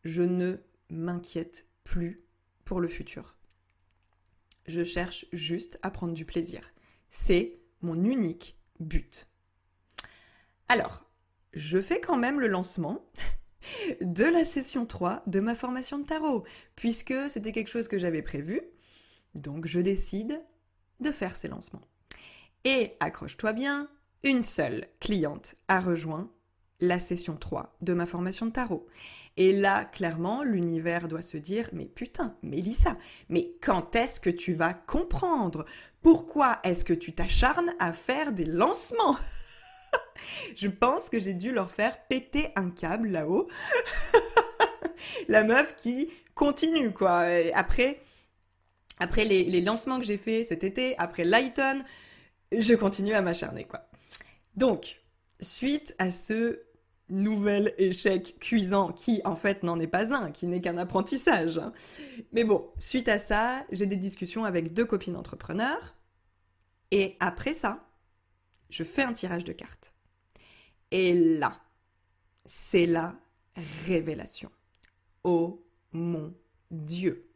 Je ne m'inquiète plus pour le futur. Je cherche juste à prendre du plaisir. C'est mon unique but. Alors, je fais quand même le lancement de la session 3 de ma formation de tarot, puisque c'était quelque chose que j'avais prévu, donc je décide de faire ces lancements. Et accroche-toi bien, une seule cliente a rejoint la session 3 de ma formation de tarot. Et là, clairement, l'univers doit se dire, mais putain, Mélissa, mais quand est-ce que tu vas comprendre? Pourquoi est-ce que tu t'acharnes à faire des lancements? Je pense que j'ai dû leur faire péter un câble là-haut. la meuf qui continue, quoi. après, après les, lancements que j'ai fait cet été, après Lighton, je continue à m'acharner, quoi. Donc, suite à ce nouvel échec cuisant qui en fait n'en est pas un, qui n'est qu'un apprentissage. Hein. Mais bon, suite à ça, j'ai des discussions avec deux copines entrepreneurs et après ça, je fais un tirage de cartes. Et là, c'est la révélation. Oh mon Dieu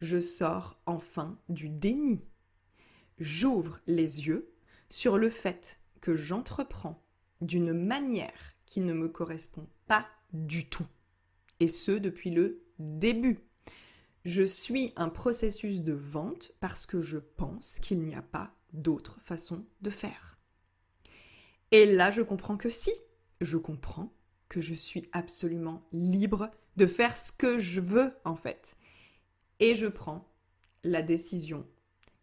je sors enfin du déni. J'ouvre les yeux sur le fait que j'entreprends d'une manière qui ne me correspond pas du tout. Et ce, depuis le début. Je suis un processus de vente parce que je pense qu'il n'y a pas d'autre façon de faire. Et là, je comprends que si, je comprends que je suis absolument libre de faire ce que je veux en fait. Et je prends la décision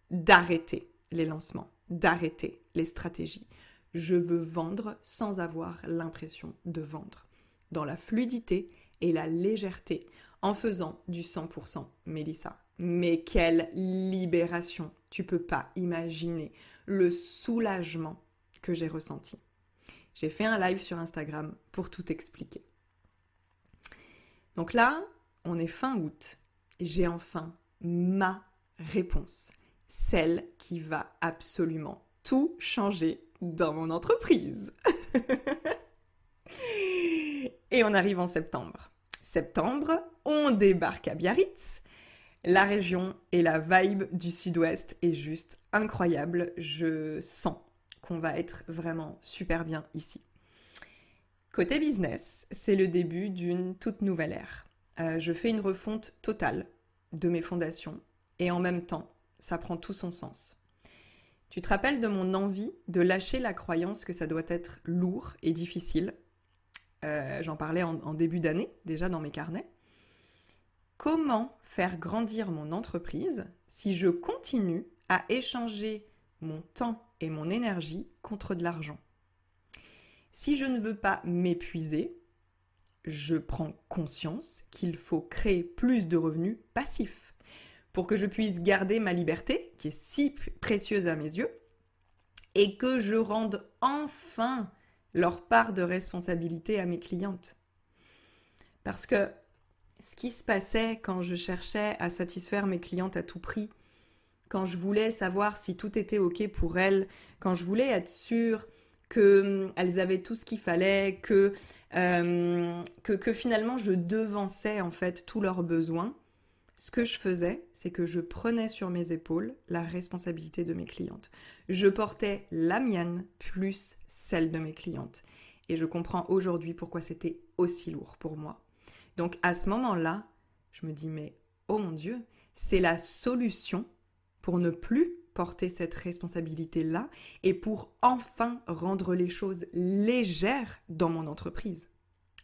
d'arrêter les lancements, d'arrêter les stratégies. Je veux vendre sans avoir l'impression de vendre, dans la fluidité et la légèreté, en faisant du 100% Mélissa. Mais quelle libération Tu peux pas imaginer le soulagement que j'ai ressenti. J'ai fait un live sur Instagram pour tout expliquer. Donc là, on est fin août. J'ai enfin ma réponse. Celle qui va absolument tout changer dans mon entreprise. Et on arrive en septembre. Septembre, on débarque à Biarritz. La région et la vibe du sud-ouest est juste incroyable. Je sens qu'on va être vraiment super bien ici. Côté business, c'est le début d'une toute nouvelle ère. Euh, je fais une refonte totale de mes fondations et en même temps, ça prend tout son sens. Tu te rappelles de mon envie de lâcher la croyance que ça doit être lourd et difficile euh, J'en parlais en début d'année, déjà dans mes carnets. Comment faire grandir mon entreprise si je continue à échanger mon temps et mon énergie contre de l'argent? Si je ne veux pas m'épuiser, je prends conscience qu'il faut créer plus de revenus passifs pour que je puisse garder ma liberté, qui est si précieuse à mes yeux, et que je rende enfin leur part de responsabilité à mes clientes. Parce que ce qui se passait quand je cherchais à satisfaire mes clientes à tout prix, quand je voulais savoir si tout était OK pour elles, quand je voulais être sûre qu'elles hum, avaient tout ce qu'il fallait, que, euh, que, que, finalement je devançais en fait tous leurs besoins, ce que je faisais, c'est que je prenais sur mes épaules la responsabilité de mes clientes. Je portais la mienne plus celle de mes clientes. Et je comprends aujourd'hui pourquoi c'était aussi lourd pour moi. Donc à ce moment-là, je me dis, mais oh mon Dieu, c'est la solution pour ne plus porter cette responsabilité-là et pour enfin rendre les choses légères dans mon entreprise.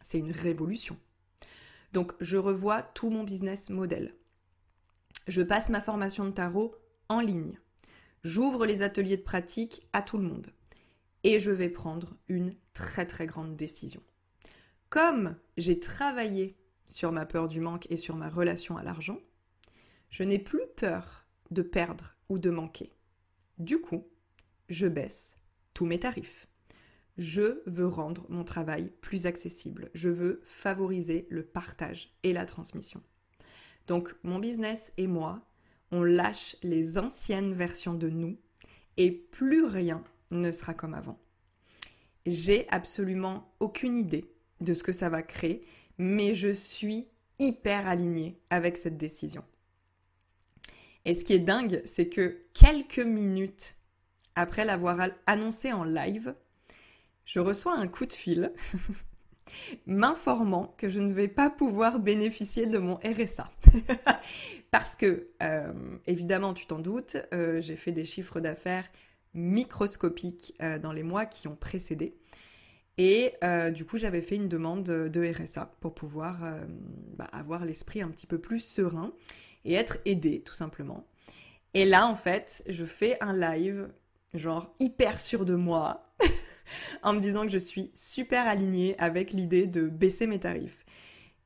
C'est une révolution. Donc je revois tout mon business model. Je passe ma formation de tarot en ligne. J'ouvre les ateliers de pratique à tout le monde. Et je vais prendre une très très grande décision. Comme j'ai travaillé sur ma peur du manque et sur ma relation à l'argent, je n'ai plus peur de perdre ou de manquer. Du coup, je baisse tous mes tarifs. Je veux rendre mon travail plus accessible. Je veux favoriser le partage et la transmission. Donc mon business et moi, on lâche les anciennes versions de nous et plus rien ne sera comme avant. J'ai absolument aucune idée de ce que ça va créer, mais je suis hyper alignée avec cette décision. Et ce qui est dingue, c'est que quelques minutes après l'avoir annoncé en live, je reçois un coup de fil m'informant que je ne vais pas pouvoir bénéficier de mon RSA. Parce que, euh, évidemment, tu t'en doutes, euh, j'ai fait des chiffres d'affaires microscopiques euh, dans les mois qui ont précédé. Et du coup, j'avais fait une demande de RSA pour pouvoir bah, avoir l'esprit un petit peu plus serein et être aidé, tout simplement. Et là, en fait, je fais un live, genre hyper sûr de moi, en me disant que je suis super alignée avec l'idée de baisser mes tarifs.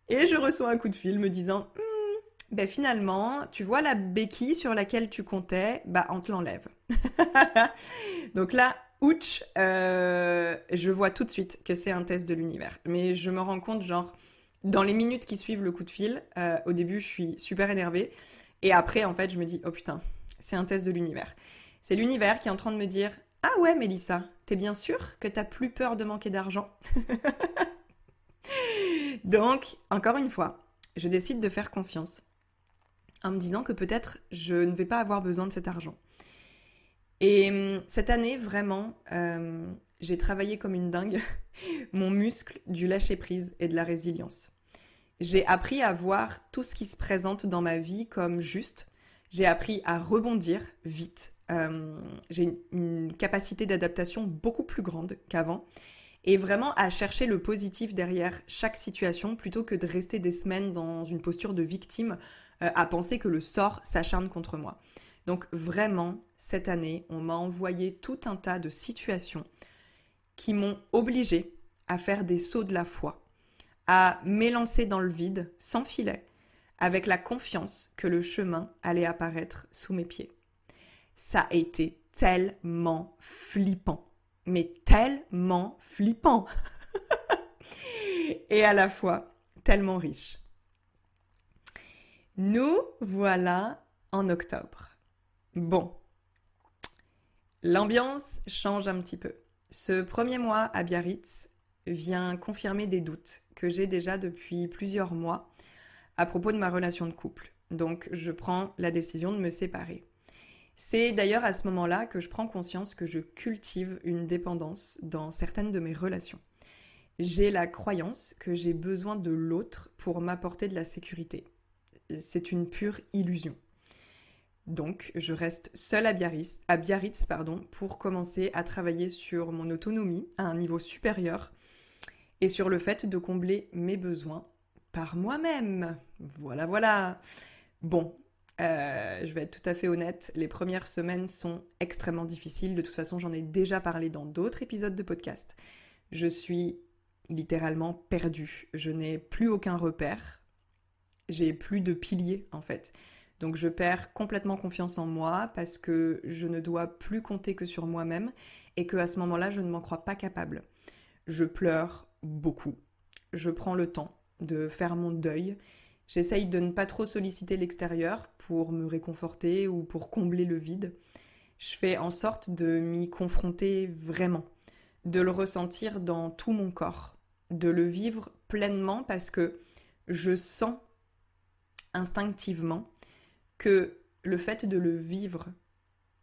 Et je reçois un coup de fil me disant hmm, ben finalement, tu vois la béquille sur laquelle tu comptais, bah on te l'enlève. Donc là, ouch, euh, je vois tout de suite que c'est un test de l'univers. Mais je me rends compte, genre, dans les minutes qui suivent le coup de fil, euh, au début, je suis super énervée. Et après, en fait, je me dis, oh putain, c'est un test de l'univers. C'est l'univers qui est en train de me dire, ah ouais, Mélissa, t'es bien sûre que t'as plus peur de manquer d'argent Donc, encore une fois, je décide de faire confiance en me disant que peut-être je ne vais pas avoir besoin de cet argent. Et hum, cette année, vraiment, euh, j'ai travaillé comme une dingue mon muscle du lâcher-prise et de la résilience. J'ai appris à voir tout ce qui se présente dans ma vie comme juste. J'ai appris à rebondir vite euh, j'ai une, capacité d'adaptation beaucoup plus grande qu'avant et vraiment à chercher le positif derrière chaque situation plutôt que de rester des semaines dans une posture de victime euh, à penser que le sort s'acharne contre moi. Donc vraiment, cette année, on m'a envoyé tout un tas de situations qui m'ont obligé à faire des sauts de la foi, à m'élancer dans le vide sans filet, avec la confiance que le chemin allait apparaître sous mes pieds. Ça a été tellement flippant, mais tellement flippant. Et à la fois tellement riche. Nous voilà en octobre. Bon, l'ambiance change un petit peu. Ce premier mois à Biarritz vient confirmer des doutes que j'ai déjà depuis plusieurs mois à propos de ma relation de couple. Donc je prends la décision de me séparer. C'est d'ailleurs à ce moment-là que je prends conscience que je cultive une dépendance dans certaines de mes relations. J'ai la croyance que j'ai besoin de l'autre pour m'apporter de la sécurité c'est une pure illusion. Donc, je reste seule à Biarritz, pour commencer à travailler sur mon autonomie à un niveau supérieur et sur le fait de combler mes besoins par moi-même. Voilà, voilà. Bon, euh, je vais être tout à fait honnête, les premières semaines sont extrêmement difficiles. De toute façon, j'en ai déjà parlé dans d'autres épisodes de podcast. Je suis littéralement perdue. Je n'ai plus aucun repère j'ai plus de piliers en fait. Donc je perds complètement confiance en moi parce que je ne dois plus compter que sur moi-même et que à ce moment-là, je ne m'en crois pas capable. Je pleure beaucoup. Je prends le temps de faire mon deuil. J'essaye de ne pas trop solliciter l'extérieur pour me réconforter ou pour combler le vide. Je fais en sorte de m'y confronter vraiment, de le ressentir dans tout mon corps, de le vivre pleinement parce que je sens instinctivement que le fait de le vivre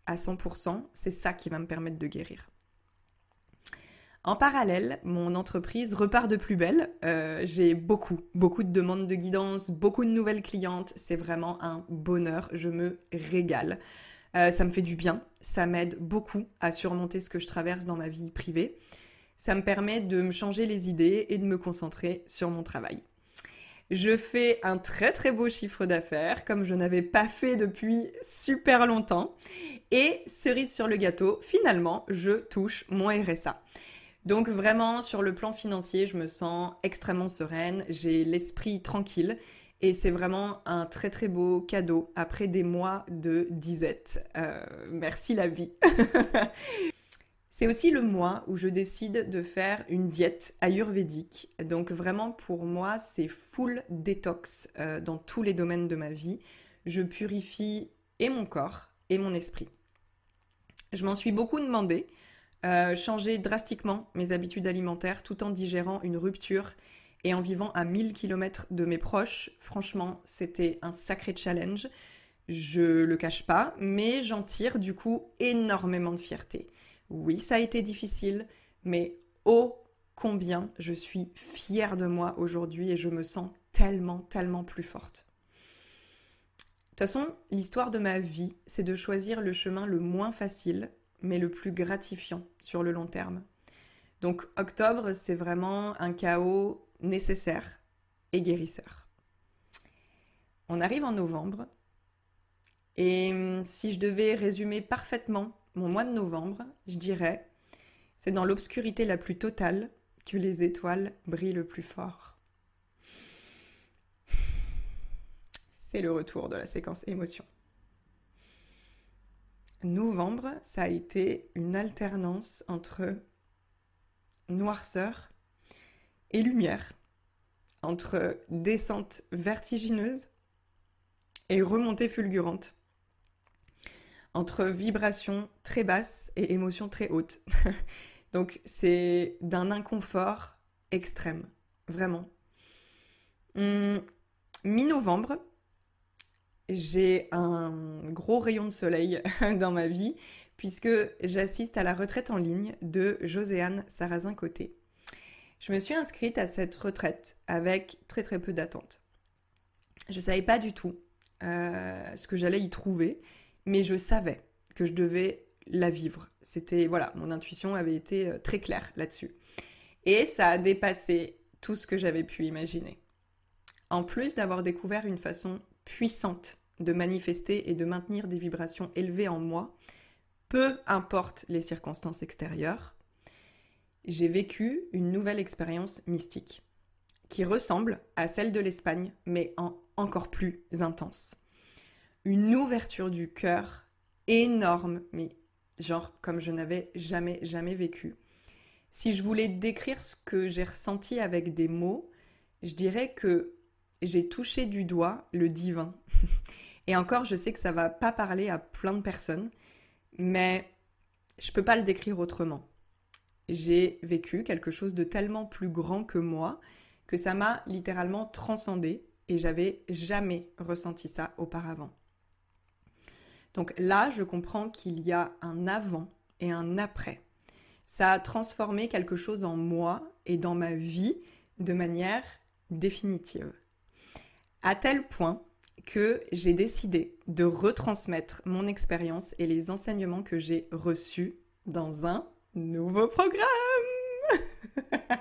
à 100%, c'est ça qui va me permettre de guérir. En parallèle, mon entreprise repart de plus belle. Euh, j'ai beaucoup, beaucoup de demandes de guidance, beaucoup de nouvelles clientes. C'est vraiment un bonheur. Je me régale. Euh, ça me fait du bien. Ça m'aide beaucoup à surmonter ce que je traverse dans ma vie privée. Ça me permet de me changer les idées et de me concentrer sur mon travail. Je fais un très très beau chiffre d'affaires, comme je n'avais pas fait depuis super longtemps. Et cerise sur le gâteau, finalement, je touche mon RSA. Donc vraiment, sur le plan financier, je me sens extrêmement sereine, j'ai l'esprit tranquille. Et c'est vraiment un très très beau cadeau après des mois de disette. Euh, merci la vie. C'est aussi le mois où je décide de faire une diète ayurvédique. Donc vraiment pour moi, c'est full détox euh, dans tous les domaines de ma vie. Je purifie et mon corps et mon esprit. Je m'en suis beaucoup demandé, euh, changer drastiquement mes habitudes alimentaires tout en digérant une rupture et en vivant à 1000 km de mes proches. Franchement, c'était un sacré challenge. Je le cache pas, mais j'en tire du coup énormément de fierté. Oui, ça a été difficile, mais oh combien je suis fière de moi aujourd'hui et je me sens tellement, tellement plus forte. De toute façon, l'histoire de ma vie, c'est de choisir le chemin le moins facile, mais le plus gratifiant sur le long terme. Donc octobre, c'est vraiment un chaos nécessaire et guérisseur. On arrive en novembre, et hum, si je devais résumer parfaitement mon mois de novembre, je dirais, c'est dans l'obscurité la plus totale que les étoiles brillent le plus fort. C'est le retour de la séquence émotion. Novembre, ça a été une alternance entre noirceur et lumière, entre descente vertigineuse et remontée fulgurante entre vibrations très basses et émotions très hautes. Donc c'est d'un inconfort extrême, vraiment. Hum, mi-novembre, j'ai un gros rayon de soleil dans ma vie puisque j'assiste à la retraite en ligne de Joséanne Sarrazin-Côté. Je me suis inscrite à cette retraite avec très très peu d'attente. Je ne savais pas du tout euh, ce que j'allais y trouver mais je savais que je devais la vivre. C'était, voilà, mon intuition avait été euh, très claire là-dessus. Et ça a dépassé tout ce que j'avais pu imaginer. En plus d'avoir découvert une façon puissante de manifester et de maintenir des vibrations élevées en moi, peu importe les circonstances extérieures, j'ai vécu une nouvelle expérience mystique qui ressemble à celle de l'Espagne, mais en encore plus intense. Une ouverture du cœur énorme, mais genre comme je n'avais jamais, jamais vécu. Si je voulais décrire ce que j'ai ressenti avec des mots, je dirais que j'ai touché du doigt le divin. Et encore, je sais que ça va pas parler à plein de personnes, mais je peux pas le décrire autrement. J'ai vécu quelque chose de tellement plus grand que moi que ça m'a littéralement transcendé et j'avais jamais ressenti ça auparavant. Donc là, je comprends qu'il y a un avant et un après. Ça a transformé quelque chose en moi et dans ma vie de manière définitive. À tel point que j'ai décidé de retransmettre mon expérience et les enseignements que j'ai reçus dans un nouveau programme.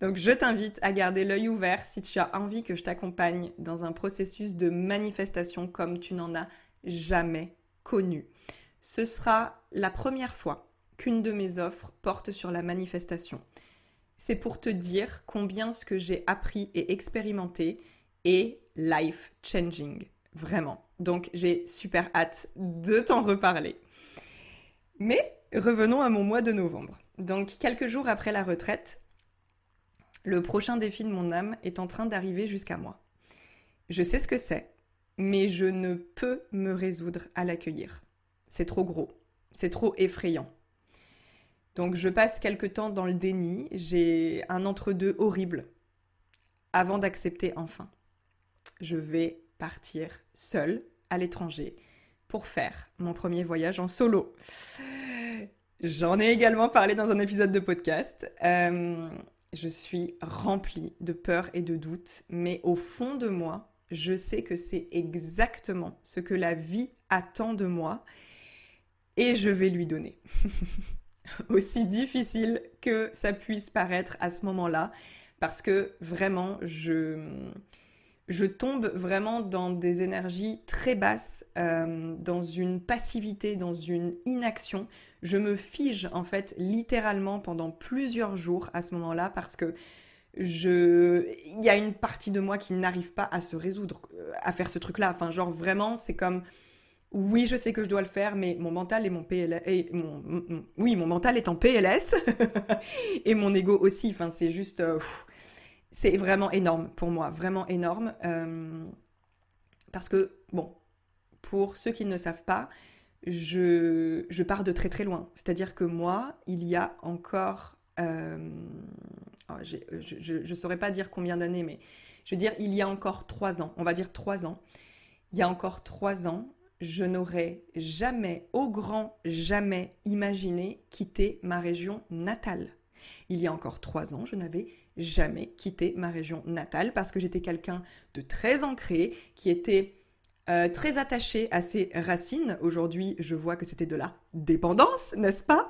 Donc je t'invite à garder l'œil ouvert si tu as envie que je t'accompagne dans un processus de manifestation comme tu n'en as jamais connu. Ce sera la première fois qu'une de mes offres porte sur la manifestation. C'est pour te dire combien ce que j'ai appris et expérimenté est life changing. Vraiment. Donc j'ai super hâte de t'en reparler. Mais revenons à mon mois de novembre. Donc quelques jours après la retraite, le prochain défi de mon âme est en train d'arriver jusqu'à moi. Je sais ce que c'est, mais je ne peux me résoudre à l'accueillir. C'est trop gros, c'est trop effrayant. Donc je passe quelque temps dans le déni, j'ai un entre-deux horrible avant d'accepter enfin. Je vais partir seule à l'étranger pour faire mon premier voyage en solo. J'en ai également parlé dans un épisode de podcast. Euh, je suis remplie de peur et de doutes, mais au fond de moi, je sais que c'est exactement ce que la vie attend de moi et je vais lui donner. Aussi difficile que ça puisse paraître à ce moment-là, parce que vraiment, je, je tombe vraiment dans des énergies très basses, euh, dans une passivité, dans une inaction je me fige en fait littéralement pendant plusieurs jours à ce moment-là parce que je il y a une partie de moi qui n'arrive pas à se résoudre euh, à faire ce truc là enfin genre vraiment c'est comme oui je sais que je dois le faire mais mon mental et mon et mon, oui mon mental est en PLS et mon ego aussi. Enfin c'est juste euh, c'est vraiment énorme pour moi vraiment énorme. Euh, parce que bon pour ceux qui ne savent pas je, pars de très très loin. C'est-à-dire que moi, il y a encore... je ne saurais pas dire combien d'années, mais je veux dire, il y a encore trois ans, on va dire trois ans, il y a encore trois ans, je n'aurais jamais, au grand jamais, imaginé quitter ma région natale. Il y a encore trois ans, je n'avais jamais quitté ma région natale parce que j'étais quelqu'un de très ancré, qui était euh, très attaché à ses racines. Aujourd'hui, je vois que c'était de la dépendance, n'est-ce pas?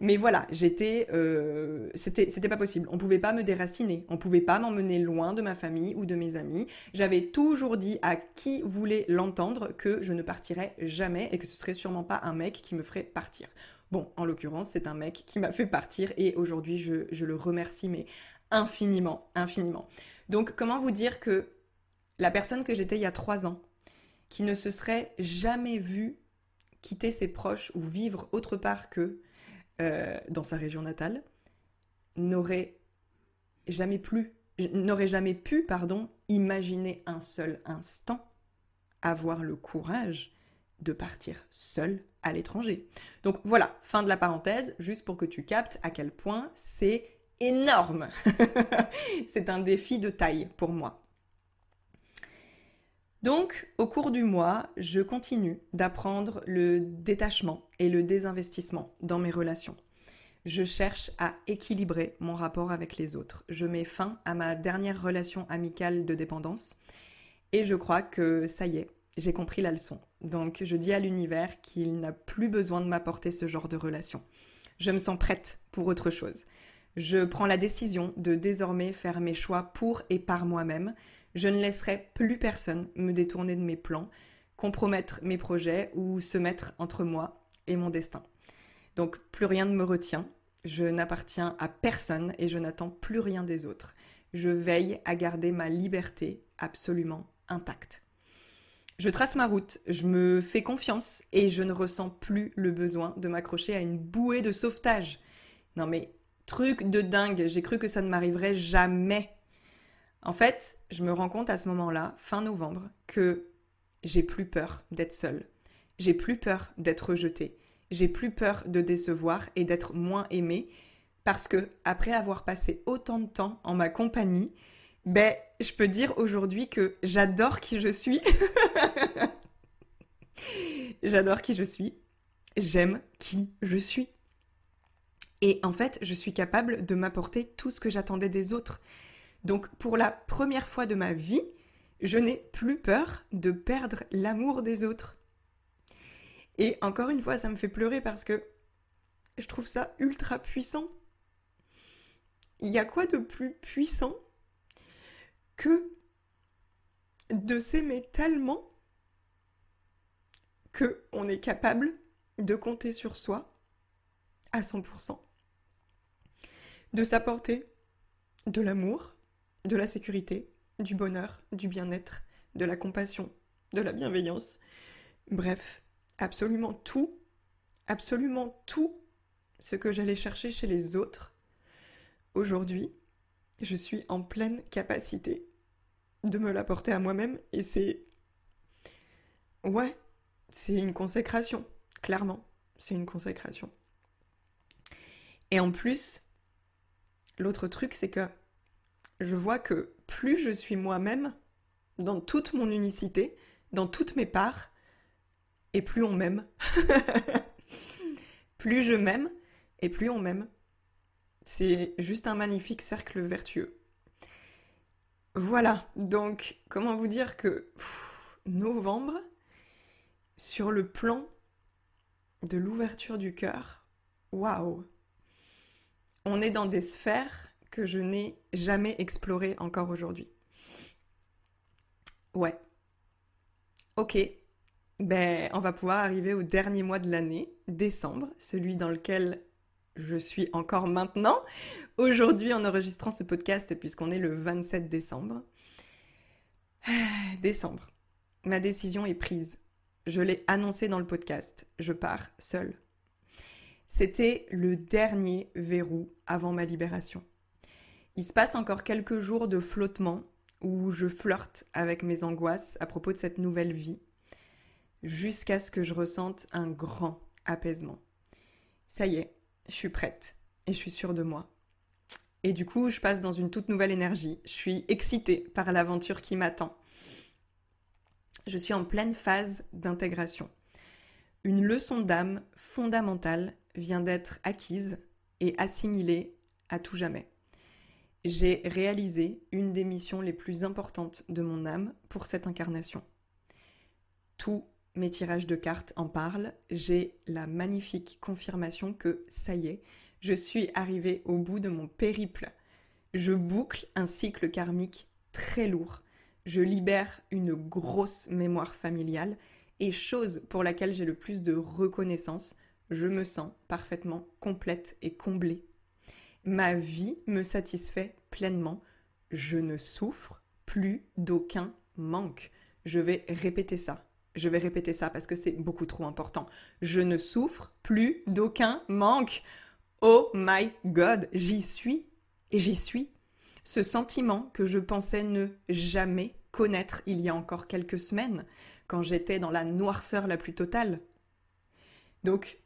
Mais voilà, j'étais, euh, c'était, c'était pas possible. On pouvait pas me déraciner, on pouvait pas m'emmener loin de ma famille ou de mes amis. J'avais toujours dit à qui voulait l'entendre que je ne partirais jamais et que ce serait sûrement pas un mec qui me ferait partir. Bon, en l'occurrence, c'est un mec qui m'a fait partir et aujourd'hui, je, je le remercie, mais infiniment, infiniment. Donc, comment vous dire que la personne que j'étais il y a trois ans, qui ne se serait jamais vu quitter ses proches ou vivre autre part que euh, dans sa région natale, n'aurait jamais plus, n'aurait jamais pu, pardon, imaginer un seul instant avoir le courage de partir seul à l'étranger. Donc voilà, fin de la parenthèse, juste pour que tu captes à quel point c'est énorme. c'est un défi de taille pour moi. Donc, au cours du mois, je continue d'apprendre le détachement et le désinvestissement dans mes relations. Je cherche à équilibrer mon rapport avec les autres. Je mets fin à ma dernière relation amicale de dépendance et je crois que ça y est, j'ai compris la leçon. Donc, je dis à l'univers qu'il n'a plus besoin de m'apporter ce genre de relation. Je me sens prête pour autre chose. Je prends la décision de désormais faire mes choix pour et par moi-même je ne laisserai plus personne me détourner de mes plans, compromettre mes projets ou se mettre entre moi et mon destin. Donc plus rien ne me retient, je n'appartiens à personne et je n'attends plus rien des autres. Je veille à garder ma liberté absolument intacte. Je trace ma route, je me fais confiance et je ne ressens plus le besoin de m'accrocher à une bouée de sauvetage. Non mais, truc de dingue, j'ai cru que ça ne m'arriverait jamais. En fait, je me rends compte à ce moment-là, fin novembre, que j'ai plus peur d'être seule. J'ai plus peur d'être rejetée. J'ai plus peur de décevoir et d'être moins aimée parce que après avoir passé autant de temps en ma compagnie, ben, je peux dire aujourd'hui que j'adore qui je suis. j'adore qui je suis. J'aime qui je suis. Et en fait, je suis capable de m'apporter tout ce que j'attendais des autres. Donc, pour la première fois de ma vie, je n'ai plus peur de perdre l'amour des autres. Et encore une fois, ça me fait pleurer parce que je trouve ça ultra puissant. Il y a quoi de plus puissant que de s'aimer tellement que on est capable de compter sur soi à 100%, de s'apporter de l'amour, de la sécurité, du bonheur, du bien-être, de la compassion, de la bienveillance, bref, absolument tout, absolument tout ce que j'allais chercher chez les autres, aujourd'hui, je suis en pleine capacité de me l'apporter à moi-même et c'est... Ouais, c'est une consécration, clairement, c'est une consécration. Et en plus, l'autre truc, c'est que je vois que plus je suis moi-même, dans toute mon unicité, dans toutes mes parts, et plus on m'aime. plus je m'aime, et plus on m'aime. C'est juste un magnifique cercle vertueux. Voilà, donc comment vous dire que novembre, sur le plan de l'ouverture du cœur, waouh On est dans des sphères que je n'ai jamais explorées encore aujourd'hui. Ouais. Ok. Ben, on va pouvoir arriver au dernier mois de l'année, décembre, celui dans lequel je suis encore maintenant, aujourd'hui en enregistrant ce podcast puisqu'on est le 27 décembre. Décembre. Ma décision est prise. Je l'ai annoncé dans le podcast. Je pars seule. C'était le dernier verrou avant ma libération. Il se passe encore quelques jours de flottement où je flirte avec mes angoisses à propos de cette nouvelle vie, jusqu'à ce que je ressente un grand apaisement. Ça y est, je suis prête et je suis sûre de moi. Et du coup, je passe dans une toute nouvelle énergie. Je suis excitée par l'aventure qui m'attend. Je suis en pleine phase d'intégration. Une leçon d'âme fondamentale vient d'être acquise et assimilée à tout jamais. J'ai réalisé une des missions les plus importantes de mon âme pour cette incarnation. Tout mes tirages de cartes en parlent, j'ai la magnifique confirmation que ça y est, je suis arrivée au bout de mon périple. Je boucle un cycle karmique très lourd. Je libère une grosse mémoire familiale et chose pour laquelle j'ai le plus de reconnaissance, je me sens parfaitement complète et comblée. Ma vie me satisfait pleinement. Je ne souffre plus d'aucun manque. Je vais répéter ça je vais répéter ça parce que c'est beaucoup trop important. Je ne souffre plus d'aucun manque. Oh my god, j'y suis et j'y suis. Ce sentiment que je pensais ne jamais connaître il y a encore quelques semaines, quand j'étais dans la noirceur la plus totale. Donc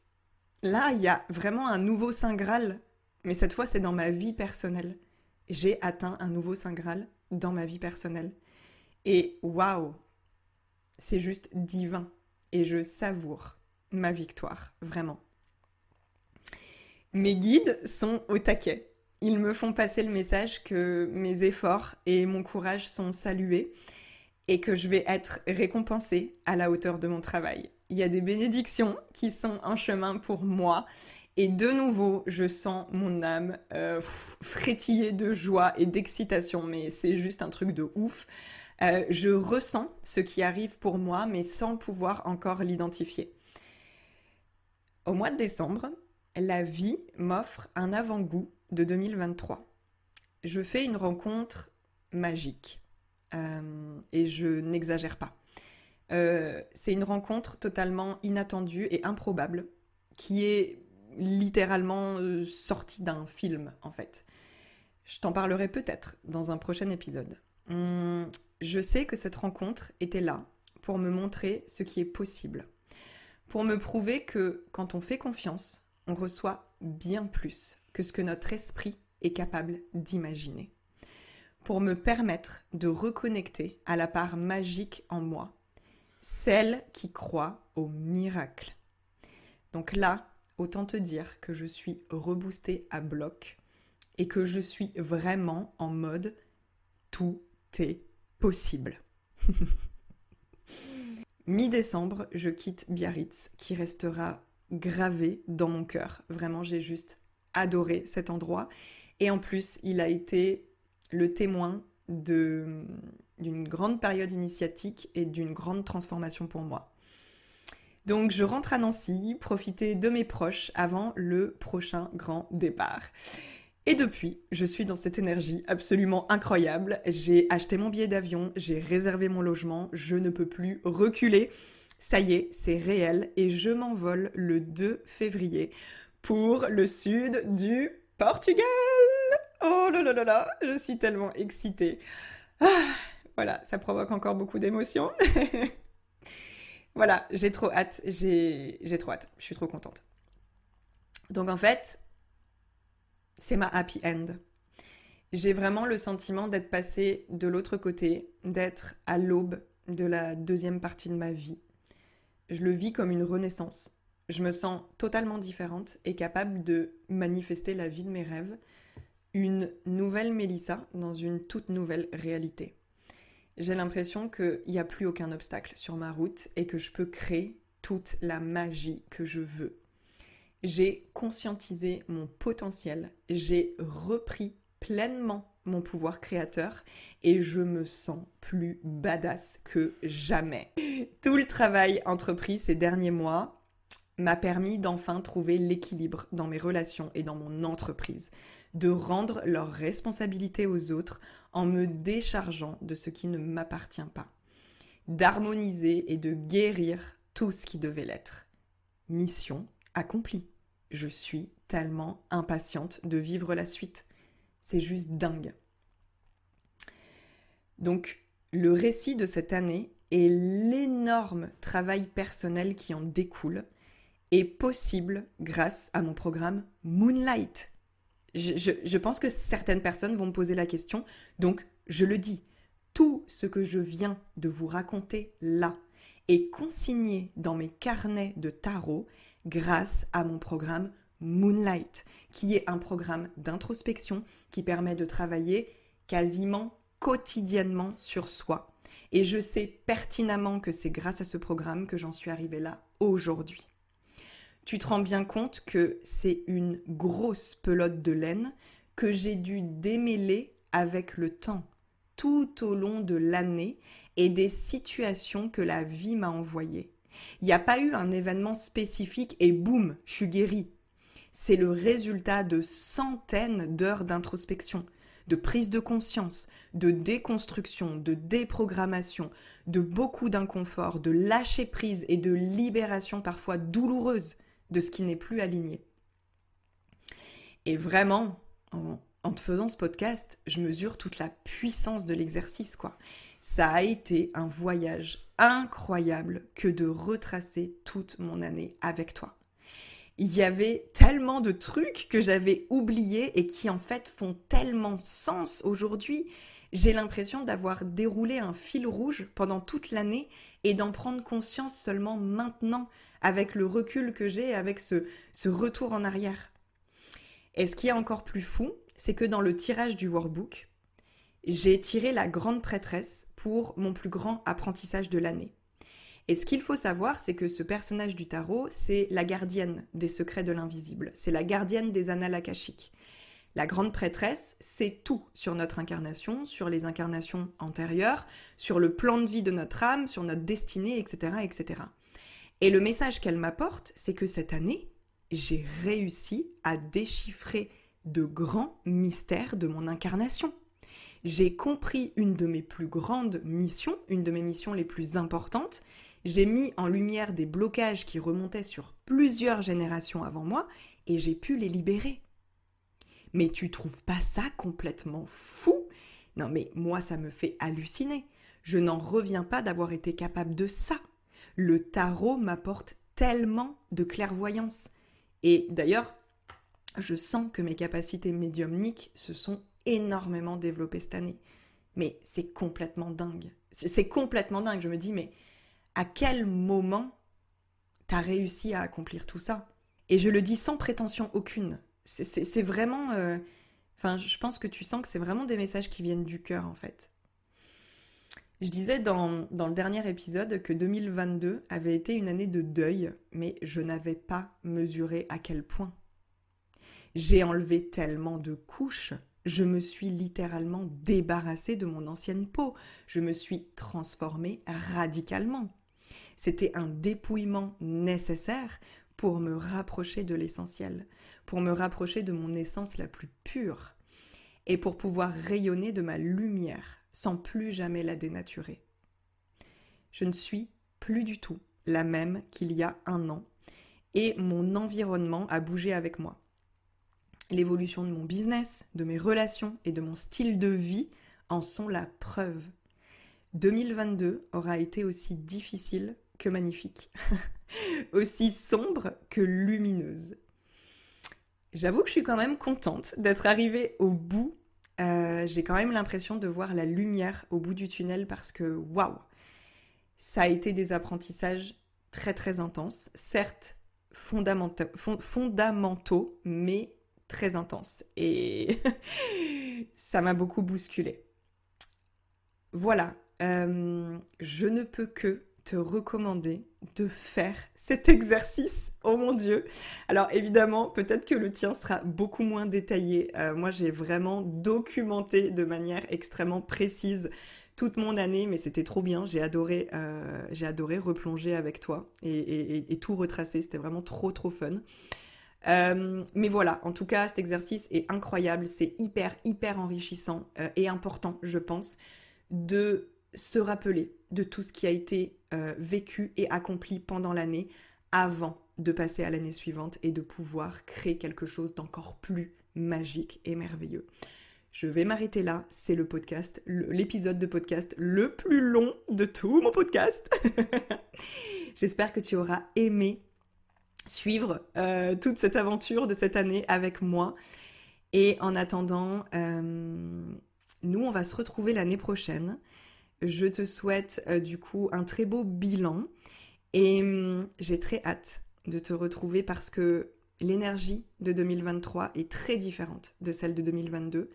là, il y a vraiment un nouveau Saint Graal, mais cette fois c'est dans ma vie personnelle. J'ai atteint un nouveau Saint Graal dans ma vie personnelle. Et waouh, c'est juste divin et je savoure ma victoire, vraiment. Mes guides sont au taquet. Ils me font passer le message que mes efforts et mon courage sont salués et que je vais être récompensée à la hauteur de mon travail. Il y a des bénédictions qui sont en chemin pour moi et de nouveau, je sens mon âme euh, frétiller de joie et d'excitation, mais c'est juste un truc de ouf. Euh, je ressens ce qui arrive pour moi, mais sans pouvoir encore l'identifier. Au mois de décembre, la vie m'offre un avant-goût de 2023. Je fais une rencontre magique euh, et je n'exagère pas. Euh, c'est une rencontre totalement inattendue et improbable qui est littéralement euh, sortie d'un film en fait. Je t'en parlerai peut-être dans un prochain épisode. Hum, je sais que cette rencontre était là pour me montrer ce qui est possible, pour me prouver que quand on fait confiance, on reçoit bien plus que ce que notre esprit est capable d'imaginer, pour me permettre de reconnecter à la part magique en moi, celle qui croit au miracle. Donc là, autant te dire que je suis reboostée à bloc et que je suis vraiment en mode tout est possible. Mi-décembre, je quitte Biarritz, qui restera gravé dans mon cœur. Vraiment, j'ai juste adoré cet endroit. Et en plus, il a été le témoin d'une grande période initiatique et d'une grande transformation pour moi. Donc je rentre à Nancy, profiter de mes proches avant le prochain grand départ. Et depuis, je suis dans cette énergie absolument incroyable. J'ai acheté mon billet d'avion, j'ai réservé mon logement, je ne peux plus reculer. Ça y est, c'est réel et je m'envole le 2 février pour le sud du Portugal. Oh là là là là, je suis tellement excitée. Ah, voilà, ça provoque encore beaucoup d'émotions. voilà, j'ai trop hâte, j'ai trop hâte, je suis trop contente. Donc en fait, c'est ma happy end. J'ai vraiment le sentiment d'être passée de l'autre côté, d'être à l'aube de la deuxième partie de ma vie. Je le vis comme une renaissance. Je me sens totalement différente et capable de manifester la vie de mes rêves, une nouvelle Mélissa dans une toute nouvelle réalité. J'ai l'impression qu'il n'y a plus aucun obstacle sur ma route et que je peux créer toute la magie que je veux j'ai conscientisé mon potentiel, j'ai repris pleinement mon pouvoir créateur et je me sens plus badass que jamais. Tout le travail entrepris ces derniers mois m'a permis d'enfin trouver l'équilibre dans mes relations et dans mon entreprise, de rendre leurs responsabilités aux autres en me déchargeant de ce qui ne m'appartient pas, d'harmoniser et de guérir tout ce qui devait l'être. Mission accompli. Je suis tellement impatiente de vivre la suite. C'est juste dingue. Donc, le récit de cette année et l'énorme travail personnel qui en découle est possible grâce à mon programme Moonlight. Je, pense que certaines personnes vont me poser la question, donc je le dis. Tout ce que je viens de vous raconter là est consigné dans mes carnets de tarot grâce à mon programme Moonlight, qui est un programme d'introspection qui permet de travailler quasiment quotidiennement sur soi. Et je sais pertinemment que c'est grâce à ce programme que j'en suis arrivée là aujourd'hui. Tu te rends bien compte que c'est une grosse pelote de laine que j'ai dû démêler avec le temps, tout au long de l'année et des situations que la vie m'a envoyées. Il n'y a pas eu un événement spécifique et boum, je suis guérie. C'est le résultat de centaines d'heures d'introspection, de prise de conscience, de déconstruction, de déprogrammation, de beaucoup d'inconfort, de lâcher prise et de libération parfois douloureuse de ce qui n'est plus aligné. Et vraiment, en, te faisant ce podcast, je mesure toute la puissance de l'exercice, quoi. Ça a été un voyage incroyable que de retracer toute mon année avec toi. Il y avait tellement de trucs que j'avais oubliés et qui en fait font tellement sens aujourd'hui. J'ai l'impression d'avoir déroulé un fil rouge pendant toute l'année et d'en prendre conscience seulement maintenant avec le recul que j'ai, avec ce, retour en arrière. Et ce qui est encore plus fou, c'est que dans le tirage du workbook, j'ai tiré la grande prêtresse pour mon plus grand apprentissage de l'année. Et ce qu'il faut savoir, c'est que ce personnage du tarot, c'est la gardienne des secrets de l'invisible, c'est la gardienne des annales akashiques. La grande prêtresse, c'est tout sur notre incarnation, sur les incarnations antérieures, sur le plan de vie de notre âme, sur notre destinée, etc. etc. Et le message qu'elle m'apporte, c'est que cette année, j'ai réussi à déchiffrer de grands mystères de mon incarnation j'ai compris une de mes plus grandes missions, une de mes missions les plus importantes. J'ai mis en lumière des blocages qui remontaient sur plusieurs générations avant moi et j'ai pu les libérer. Mais tu trouves pas ça complètement fou? Non mais moi ça me fait halluciner. Je n'en reviens pas d'avoir été capable de ça. Le tarot m'apporte tellement de clairvoyance. Et d'ailleurs, je sens que mes capacités médiumniques se sont énormément développées cette année. Mais c'est complètement dingue. C'est complètement dingue. Je me dis, mais à quel moment t'as réussi à accomplir tout ça? Et je le dis sans prétention aucune. C'est vraiment... Euh, enfin, je pense que tu sens que c'est vraiment des messages qui viennent du cœur, en fait. Je disais dans, le dernier épisode que 2022 avait été une année de deuil, mais je n'avais pas mesuré à quel point. J'ai enlevé tellement de couches, je me suis littéralement débarrassée de mon ancienne peau, je me suis transformée radicalement. C'était un dépouillement nécessaire pour me rapprocher de l'essentiel, pour me rapprocher de mon essence la plus pure, et pour pouvoir rayonner de ma lumière sans plus jamais la dénaturer. Je ne suis plus du tout la même qu'il y a un an, et mon environnement a bougé avec moi l'évolution de mon business, de mes relations et de mon style de vie en sont la preuve. 2022 aura été aussi difficile que magnifique, aussi sombre que lumineuse. J'avoue que je suis quand même contente d'être arrivée au bout. Euh, j'ai quand même l'impression de voir la lumière au bout du tunnel parce que waouh, ça a été des apprentissages très très intenses, certes fondamentaux, mais très intense et ça m'a beaucoup bousculé. Voilà, euh, je ne peux que te recommander de faire cet exercice. Oh mon dieu. Alors évidemment, peut-être que le tien sera beaucoup moins détaillé. Euh, moi, j'ai vraiment documenté de manière extrêmement précise toute mon année, mais c'était trop bien. J'ai adoré, euh, j'ai adoré replonger avec toi et, tout retracer. C'était vraiment trop trop fun. Euh, mais voilà, en tout cas, cet exercice est incroyable, c'est hyper, hyper enrichissant et important, je pense, de se rappeler de tout ce qui a été euh, vécu et accompli pendant l'année avant de passer à l'année suivante et de pouvoir créer quelque chose d'encore plus magique et merveilleux. Je vais m'arrêter là, c'est le podcast, l'épisode de podcast le plus long de tout mon podcast. J'espère que tu auras aimé suivre euh, toute cette aventure de cette année avec moi. Et en attendant, euh, nous, on va se retrouver l'année prochaine. Je te souhaite euh, du coup un très beau bilan et hum, j'ai très hâte de te retrouver parce que l'énergie de 2023 est très différente de celle de 2022.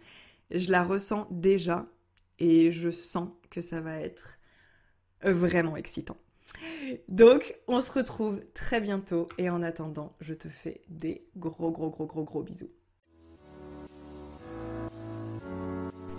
Je la ressens déjà et je sens que ça va être vraiment excitant. Donc, on se retrouve très bientôt et en attendant, je te fais des gros, gros, gros, gros, gros bisous.